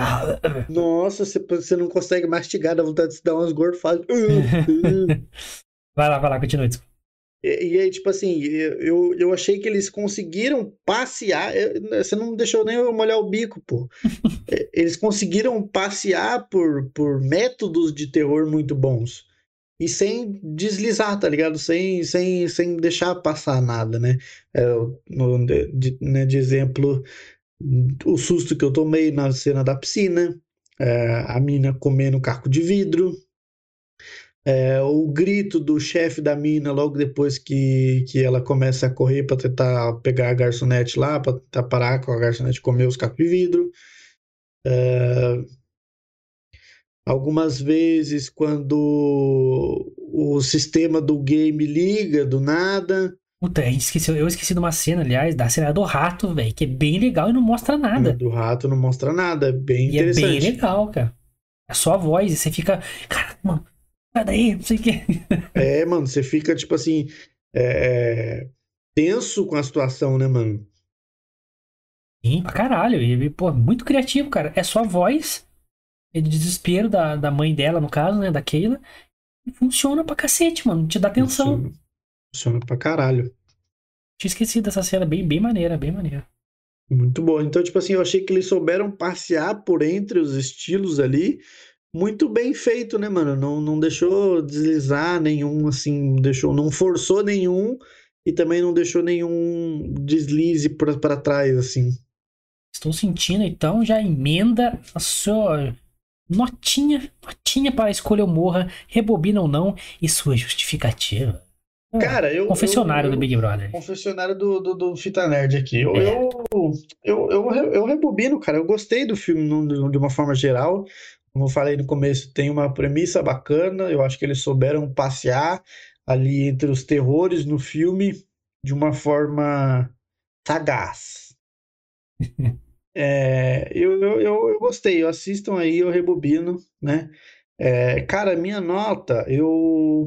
B: Nossa, você, não consegue mastigar, dá vontade de se dar umas gorfadas.
A: Vai lá, vai lá, continua.
B: E, e aí, tipo assim, eu, eu achei que eles conseguiram passear. Você não deixou nem eu molhar o bico, pô. É, Eles conseguiram passear por, por métodos de terror muito bons. E sem deslizar, tá ligado? Sem, sem, sem deixar passar nada, né? É, de, né, de exemplo, o susto que eu tomei na cena da piscina, é, a mina comendo caco de vidro, é, o grito do chefe da mina logo depois que, que ela começa a correr para tentar pegar a garçonete lá, para tentar parar com a garçonete comer os cacos de vidro. É, algumas vezes quando o sistema do game liga do nada.
A: Puta, a gente esqueceu, eu esqueci de uma cena, aliás, da cena do rato, velho, que é bem legal e não mostra nada.
B: Do rato não mostra nada, é bem
A: E é bem
B: interessante.
A: legal, cara. É só a voz, e você fica. Cara, mano, sai daí, não sei o quê.
B: É, mano, você fica tipo assim, é, é, tenso com a situação, né, mano?
A: Sim, pra caralho. E, pô, muito criativo, cara. É só a voz é de desespero da, da mãe dela, no caso, né, da Keila. E funciona pra cacete, mano. Te dá atenção.
B: Funciona, funciona pra caralho.
A: Tinha esquecido dessa cena bem, bem maneira, bem maneira.
B: Muito bom. Então, tipo assim, eu achei que eles souberam passear por entre os estilos ali. Muito bem feito, né, mano? Não, não deixou deslizar nenhum, assim, deixou, não forçou nenhum e também não deixou nenhum deslize pra, pra trás, assim.
A: Estou sentindo, então, já emenda a sua notinha, notinha para escolha ou morra, rebobina ou não, e sua justificativa.
B: Cara, eu.
A: confessionário
B: eu,
A: do Big Brother.
B: Confessionário do, do, do Fita Nerd aqui. Eu,
A: É.
B: eu, eu, eu, eu rebobino, cara. Eu gostei do filme de uma forma geral. Como eu falei no começo, tem uma premissa bacana. Eu acho que eles souberam passear ali entre os terrores no filme de uma forma sagaz. É, eu, eu, eu, gostei, eu assistam aí, eu rebobino, né? É, cara, minha nota, eu,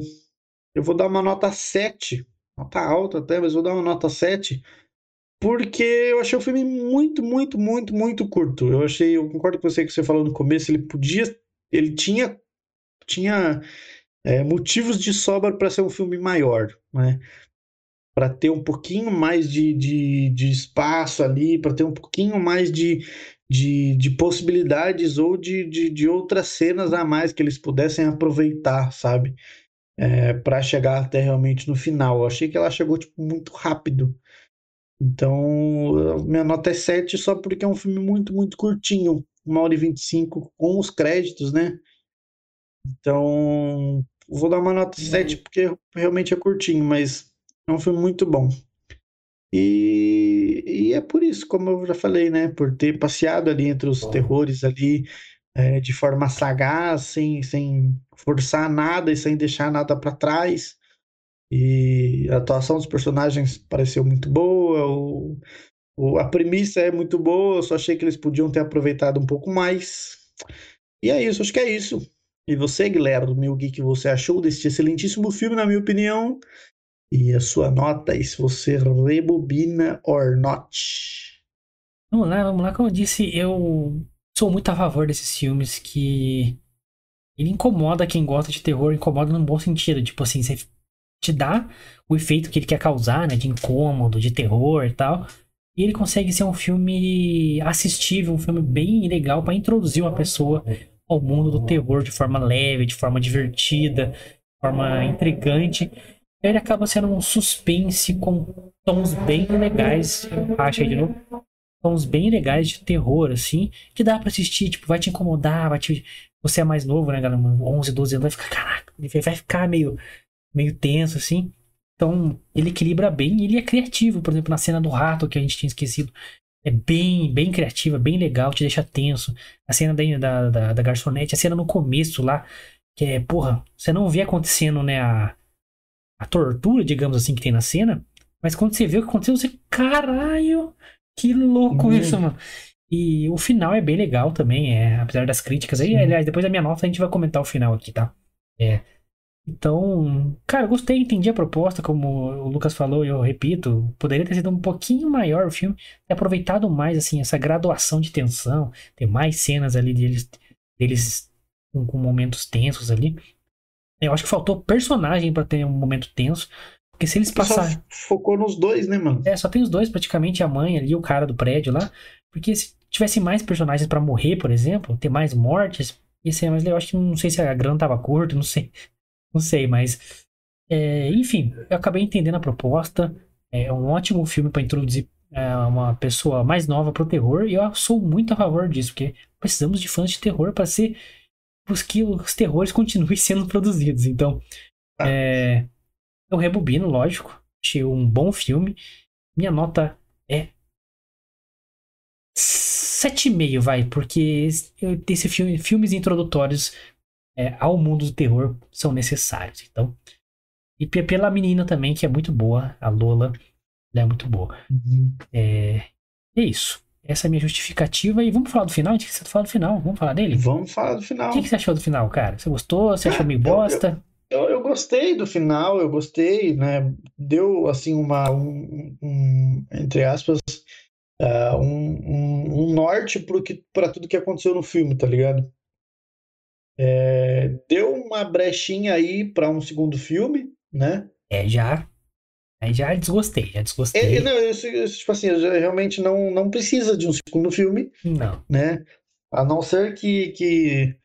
B: eu vou dar uma nota 7, nota alta até, mas vou dar uma nota 7, porque eu achei o filme muito, muito, muito, muito curto. Eu achei, eu concordo com você que você falou no começo, ele podia, ele tinha, tinha é, motivos de sobra para ser um filme maior, né? Para ter um pouquinho mais de, de, de espaço ali, para ter um pouquinho mais de, de, de possibilidades ou de, de, de outras cenas a mais que eles pudessem aproveitar, sabe? É, para chegar até realmente no final. Eu achei que ela chegou tipo, muito rápido. Então, minha nota é 7 só porque é um filme muito, muito curtinho. Uma hora e 25 com os créditos, né? Então, vou dar uma nota 7 porque realmente é curtinho, mas é um filme muito bom. E, e é por isso, como eu já falei, né? Por ter passeado ali entre os terrores ali é, de forma sagaz, sem, sem forçar nada e sem deixar nada para trás. E a atuação dos personagens pareceu muito boa, o, o- a premissa é muito boa, eu só achei que eles podiam ter aproveitado um pouco mais. E é isso, acho que é isso. E você, Guilherme, meu o que que você achou deste excelentíssimo filme, na minha opinião? E a sua nota, e se você rebobina or not?
A: Vamos lá, vamos lá. Como eu disse, eu sou muito a favor desses filmes que. Ele incomoda quem gosta de terror, incomoda num bom sentido. Tipo assim, você te dá o efeito que ele quer causar, né? De incômodo, de terror e tal. E ele consegue ser um filme assistível, um filme bem legal pra introduzir uma pessoa ao mundo do terror de forma leve, de forma divertida, de forma intrigante. Ele acaba sendo um suspense com tons bem legais. Acha de novo? Tons bem legais de terror, assim, que dá pra assistir, tipo, vai te incomodar, vai te. Você é mais novo, né, galera? 11, 12 anos, vai ficar, caraca, vai ficar meio, meio tenso, assim. Então, ele equilibra bem e ele é criativo. Por exemplo, na cena do rato, que a gente tinha esquecido. É bem, bem criativa, bem legal, te deixa tenso. A cena da, da, da, da garçonete, a cena no começo lá, que é, porra, você não vê acontecendo, né, a, a tortura, digamos assim, que tem na cena. Mas quando você vê o que aconteceu, você, caralho, que louco
B: Uhum.
A: isso, mano. E o final é bem legal também, é, apesar das críticas. Aí, aliás, depois da minha nota a gente vai comentar o final aqui, tá? É. Então, cara, eu gostei, entendi a proposta, como o Lucas falou, e eu repito, poderia ter sido um pouquinho maior o filme, ter aproveitado mais, assim, essa graduação de tensão, ter mais cenas ali deles, deles com, com momentos tensos ali. Eu acho que faltou personagem pra ter um momento tenso, porque se eles passarem.
B: focou nos dois, né, mano?
A: É, só tem os dois, praticamente, a mãe ali, o cara do prédio lá. Porque se tivesse mais personagens pra morrer, por exemplo, ter mais mortes, ia ser mais legal. Eu acho que não sei se a grana tava curta, não sei. Não sei, mas. é, enfim, eu acabei entendendo a proposta. É um ótimo filme pra introduzir é, uma pessoa mais nova pro terror. E eu sou muito a favor disso, porque precisamos de fãs de terror pra ser. Os que os terrores continuem sendo produzidos. Então,
B: Tá.
A: é, eu rebobino, lógico. Achei um bom filme. Minha nota é 7,5, vai, porque esse, filme, filmes introdutórios é, ao mundo do terror são necessários. Então, e pe- pela menina também, que é muito boa, a Lola, ela é muito boa.
B: Uhum.
A: É, é isso. Essa é a minha justificativa. E vamos falar do final? A gente precisa falar do final. Vamos falar dele?
B: Vamos falar do
A: O
B: final.
A: que, que você achou do final, cara? Você gostou? Você achou meio
B: eu-
A: bosta?
B: Eu, eu gostei do final, eu gostei, né? Deu assim uma um, um, entre aspas ah, um, um, um norte para tudo que aconteceu no filme, tá ligado? É, deu uma brechinha aí para um segundo filme, né?
A: É, já. Aí já desgostei, já
B: É,
A: desgostei.
B: é, não, isso, tipo assim, já realmente não, não precisa de um segundo filme,
A: Não.
B: né? A não ser que, que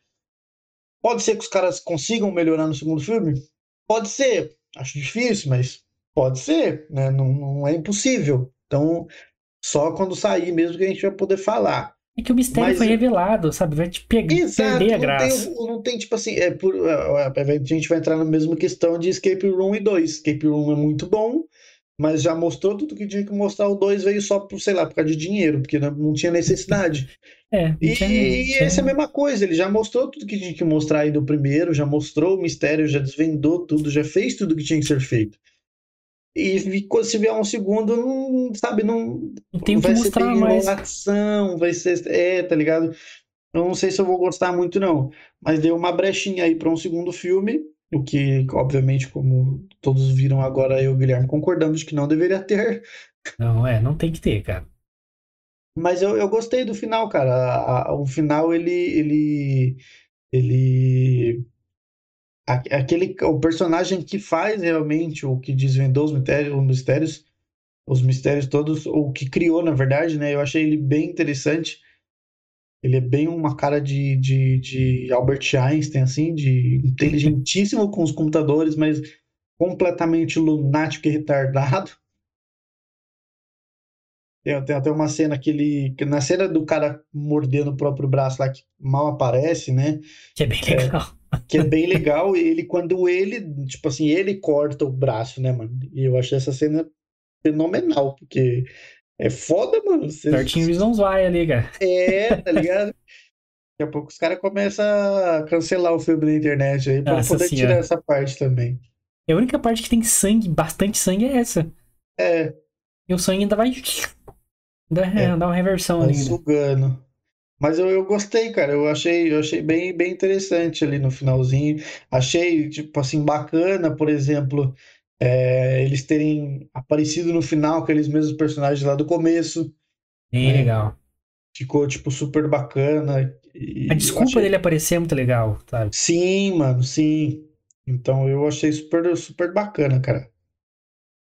B: pode ser que os caras consigam melhorar no segundo filme, pode ser. Acho difícil, mas pode ser, né? Não, não é impossível. Então, só quando sair mesmo que a gente vai poder falar.
A: É que o mistério
B: Mas-
A: foi revelado, sabe? Vai te pegar,
B: Exato,
A: perder a
B: não
A: graça.
B: tem, não tem, tipo assim, é por, a a gente vai entrar na mesma questão de Escape Room e 2. Escape Room é muito bom, mas já mostrou tudo que tinha que mostrar. O 2 veio só por, sei lá, por causa de dinheiro, porque não, não tinha necessidade.
A: É,
B: E,
A: tinha-
B: e
A: tinha-
B: essa é a mesma coisa, ele já mostrou tudo que tinha que mostrar aí do primeiro, já mostrou o mistério, já desvendou tudo, já fez tudo que tinha que ser feito. E ficou- se vier um segundo, não, sabe, não,
A: não tem o que
B: vai ser
A: mostrar mais.
B: vai ser. É, tá ligado? Eu não sei se eu vou gostar muito, não. Mas deu uma brechinha aí para um segundo filme. O que, obviamente, como todos viram agora, eu e o Guilherme concordamos que não deveria ter.
A: Não, é, não tem que ter, cara.
B: Mas eu, eu gostei do final, cara. A- a- o final, ele. Ele. Ele. Aquele, o personagem que faz realmente o que desvendou os mistérios, os mistérios, os mistérios todos, ou que criou, na verdade, né? Eu achei ele bem interessante. Ele é bem uma cara de, de, de Albert Einstein, assim, de inteligentíssimo com os computadores, mas completamente lunático e retardado. Tem, tem até uma cena que ele. Na cena do cara mordendo o próprio braço lá, que mal aparece, né?
A: Que é bem legal.
B: Que é bem legal. Ele, quando ele, tipo assim, ele corta o braço, né, mano? E eu achei essa cena fenomenal, porque é foda, mano. Você,
A: Certinho Reasons Why ali, cara.
B: é, tá ligado? Daqui a pouco os caras começam a cancelar o filme na internet aí pra
A: Nossa
B: poder
A: Senhora.
B: tirar essa parte também.
A: E a única parte que tem sangue, bastante sangue, é essa.
B: É,
A: E o sangue ainda vai. Dá,
B: É.
A: dá uma reversão
B: vai
A: ali. né?
B: sugando. Mas eu, eu gostei, cara. Eu achei, eu achei bem, bem interessante ali no finalzinho. Achei, tipo assim, bacana, por exemplo, é, eles terem aparecido no final, aqueles mesmos personagens lá do começo.
A: Bem
B: É.
A: legal.
B: Ficou, tipo, super bacana. E
A: A desculpa
B: achei-
A: dele aparecer é muito legal, sabe?
B: Sim, mano, sim. Então eu achei super, super bacana, cara.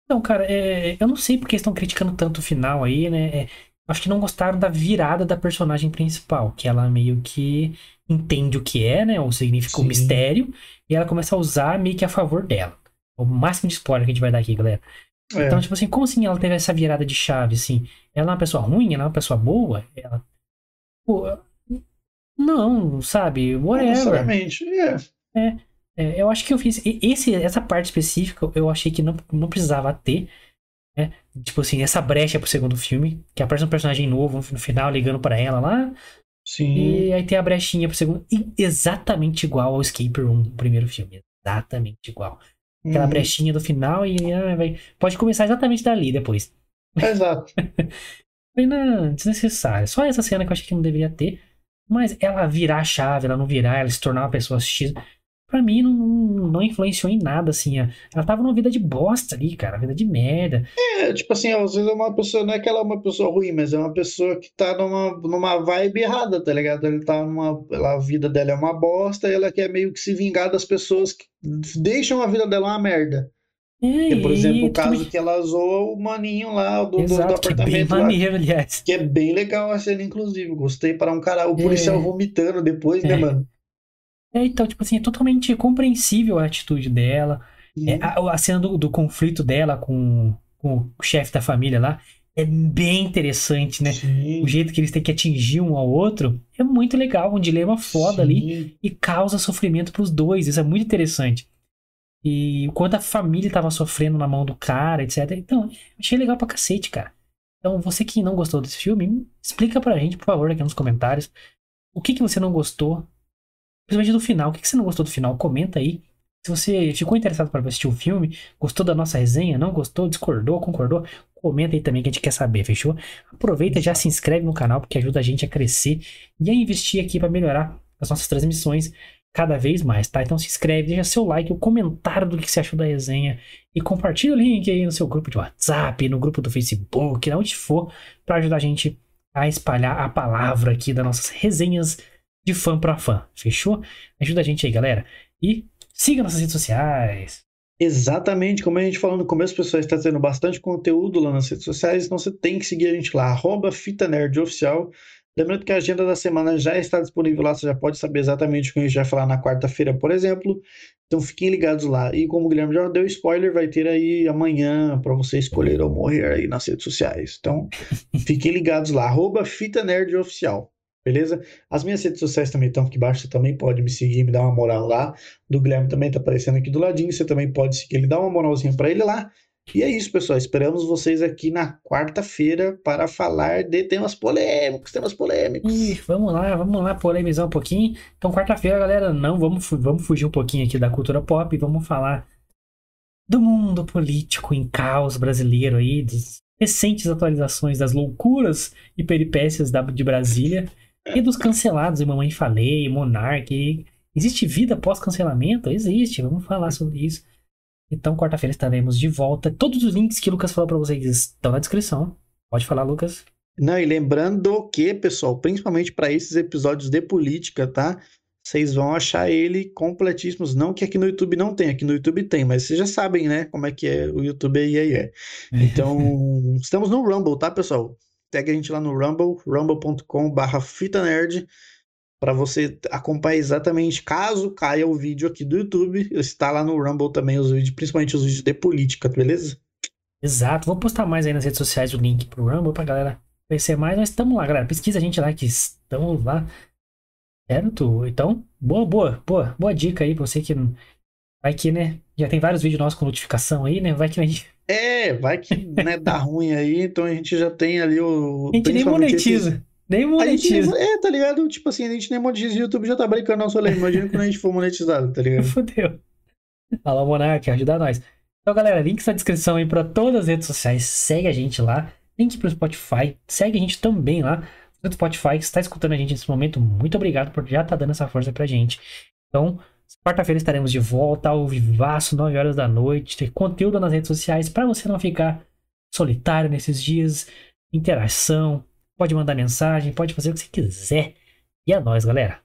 A: Então, cara, é, eu não sei porque estão criticando tanto o final aí, né? É, acho que não gostaram da virada da personagem principal, que ela meio que entende o que é, né? Ou significa o mistério, e ela começa a usar meio que a favor dela. O máximo de spoiler que a gente vai dar aqui, galera.
B: É,
A: Então, tipo assim, como assim ela teve essa virada de chave, assim? Ela é uma pessoa ruim? Ela é uma pessoa boa? Ela... Pô, não, sabe? Whatever.
B: necessariamente. É.
A: É, eu acho que eu fiz. Esse, essa parte específica eu achei que não, não precisava ter. Né? Tipo assim, essa brecha pro segundo filme. Que aparece um personagem novo no final ligando pra ela lá.
B: Sim.
A: E aí tem a brechinha pro segundo. Exatamente igual ao Escape Room, o primeiro filme. Exatamente igual. Aquela
B: Uhum.
A: brechinha do final e ah, vai, pode começar exatamente dali depois.
B: Exato.
A: Foi desnecessário. Só essa cena que eu achei que não deveria ter. Mas ela virar a chave, ela não virar, ela se tornar uma pessoa X. Pra mim, não, não, influenciou em nada, assim. Ela tava numa vida de bosta ali, cara. Vida de merda.
B: É, tipo assim, às vezes é uma pessoa, não é que ela é uma pessoa ruim, mas é uma pessoa que tá numa, numa vibe errada, tá ligado? Ele tá numa, ela- a vida dela é uma bosta e ela quer meio que se vingar das pessoas que deixam a vida dela uma merda.
A: É,
B: Que, por exemplo, o caso que ela zoa o maninho lá do, do, do
A: Exato, que é bem
B: apartamento lá.
A: maneiro, aliás.
B: Que é bem legal a cena, inclusive. Gostei para um cara, o
A: É.
B: policial vomitando depois, né,
A: É.
B: mano?
A: É, então, tipo assim, é totalmente compreensível a atitude dela. É, a, a cena do, do conflito dela com, com o chefe da família lá é bem interessante, né?
B: Sim,
A: O jeito que eles têm que atingir um ao outro é muito legal, um dilema foda ali.
B: sim.
A: e causa sofrimento pros dois. Isso é muito interessante. E o quanto a família tava sofrendo na mão do cara, etc. Então, achei legal pra cacete, cara. Então, você que não gostou desse filme, explica pra gente, por favor, aqui nos comentários. O que que você não gostou? Principalmente do final. O que que você não gostou do final? Comenta aí. Se você ficou interessado para assistir o filme, gostou da nossa resenha, não gostou, discordou, concordou, comenta aí também que a gente quer saber, fechou? Aproveita já se inscreve no canal porque ajuda a gente a crescer e a investir aqui para melhorar as nossas transmissões cada vez mais, tá? Então se inscreve, deixa seu like, o comentário do que você achou da resenha e compartilha o link aí no seu grupo de WhatsApp, no grupo do Facebook, onde for, para ajudar a gente a espalhar a palavra aqui das nossas resenhas de fã para fã, fechou? Ajuda a gente aí, galera. E siga nossas redes sociais.
B: Exatamente, como a gente falou no começo, pessoal, está tendo bastante conteúdo lá nas redes sociais, então você tem que seguir a gente lá, arroba Fita Nerd Oficial. Lembrando que a agenda da semana já está disponível lá, você já pode saber exatamente o que a gente vai falar na quarta-feira, por exemplo. Então fiquem ligados lá. E como o Guilherme já deu spoiler, vai ter aí amanhã para você escolher ou morrer aí nas redes sociais. Então fiquem ligados lá, arroba Fita Nerd Oficial. Beleza? As minhas redes sociais também estão aqui embaixo, você também pode me seguir, me dar uma moral lá. Do Guilherme também tá aparecendo aqui do ladinho, você também pode seguir ele, dá uma moralzinha para ele lá. E é isso, pessoal. Esperamos vocês aqui na quarta-feira para falar de temas polêmicos, temas polêmicos.
A: Ih, vamos lá, vamos lá polemizar um pouquinho. Então, quarta-feira, galera, não vamos, vamos fugir um pouquinho aqui da cultura pop e vamos falar do mundo político em caos brasileiro aí, das recentes atualizações das loucuras e peripécias da, de Brasília e dos cancelados, e Mamãe Falei, Monark. Existe vida pós-cancelamento? Existe, vamos falar sobre isso. Então, quarta-feira estaremos de volta. Todos os links que o Lucas falou para vocês estão na descrição. Pode falar, Lucas.
B: Não, e lembrando que, pessoal, principalmente para esses episódios de política, tá? Vocês vão achar ele completíssimos. Não que aqui no YouTube não tem, aqui no YouTube tem, mas vocês já sabem, né? Como é que é o YouTube aí, aí é. Então, estamos no Rumble, tá, pessoal? Segue a gente lá no Rumble, rumble.com/barra fita nerd para você acompanhar exatamente caso caia o vídeo aqui do YouTube, está lá no Rumble também os vídeos, principalmente os vídeos de política, beleza?
A: Exato, vou postar mais aí nas redes sociais o link pro Rumble pra galera conhecer mais, nós estamos lá, galera, pesquisa a gente lá que estamos lá. Certo? Então, boa, boa, boa, boa dica aí pra você que vai que, né, já tem vários vídeos nossos com notificação aí, né, vai que a gente...
B: É, vai que, né, dá ruim aí, então a gente já tem ali o...
A: A gente nem monetiza. Esse... Nem monetiza.
B: Nem, é, tá ligado? Tipo assim, a gente nem monetiza. O YouTube já tá brincando nosso lei. Imagina quando a gente for monetizado, tá ligado?
A: Fudeu. Fala, Monark, ajuda nós. Então, galera, links na descrição aí pra todas as redes sociais. Segue a gente lá. Link pro Spotify. Segue a gente também lá no Spotify, que está escutando a gente nesse momento. Muito obrigado por já estar tá dando essa força pra gente. Então, quarta-feira estaremos de volta ao vivaço, 9 horas da noite. Ter conteúdo nas redes sociais para você não ficar solitário nesses dias. Interação, Pode mandar mensagem, pode fazer o que você quiser. E é nóis, galera.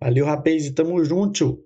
B: Valeu, rapaz, e tamo junto.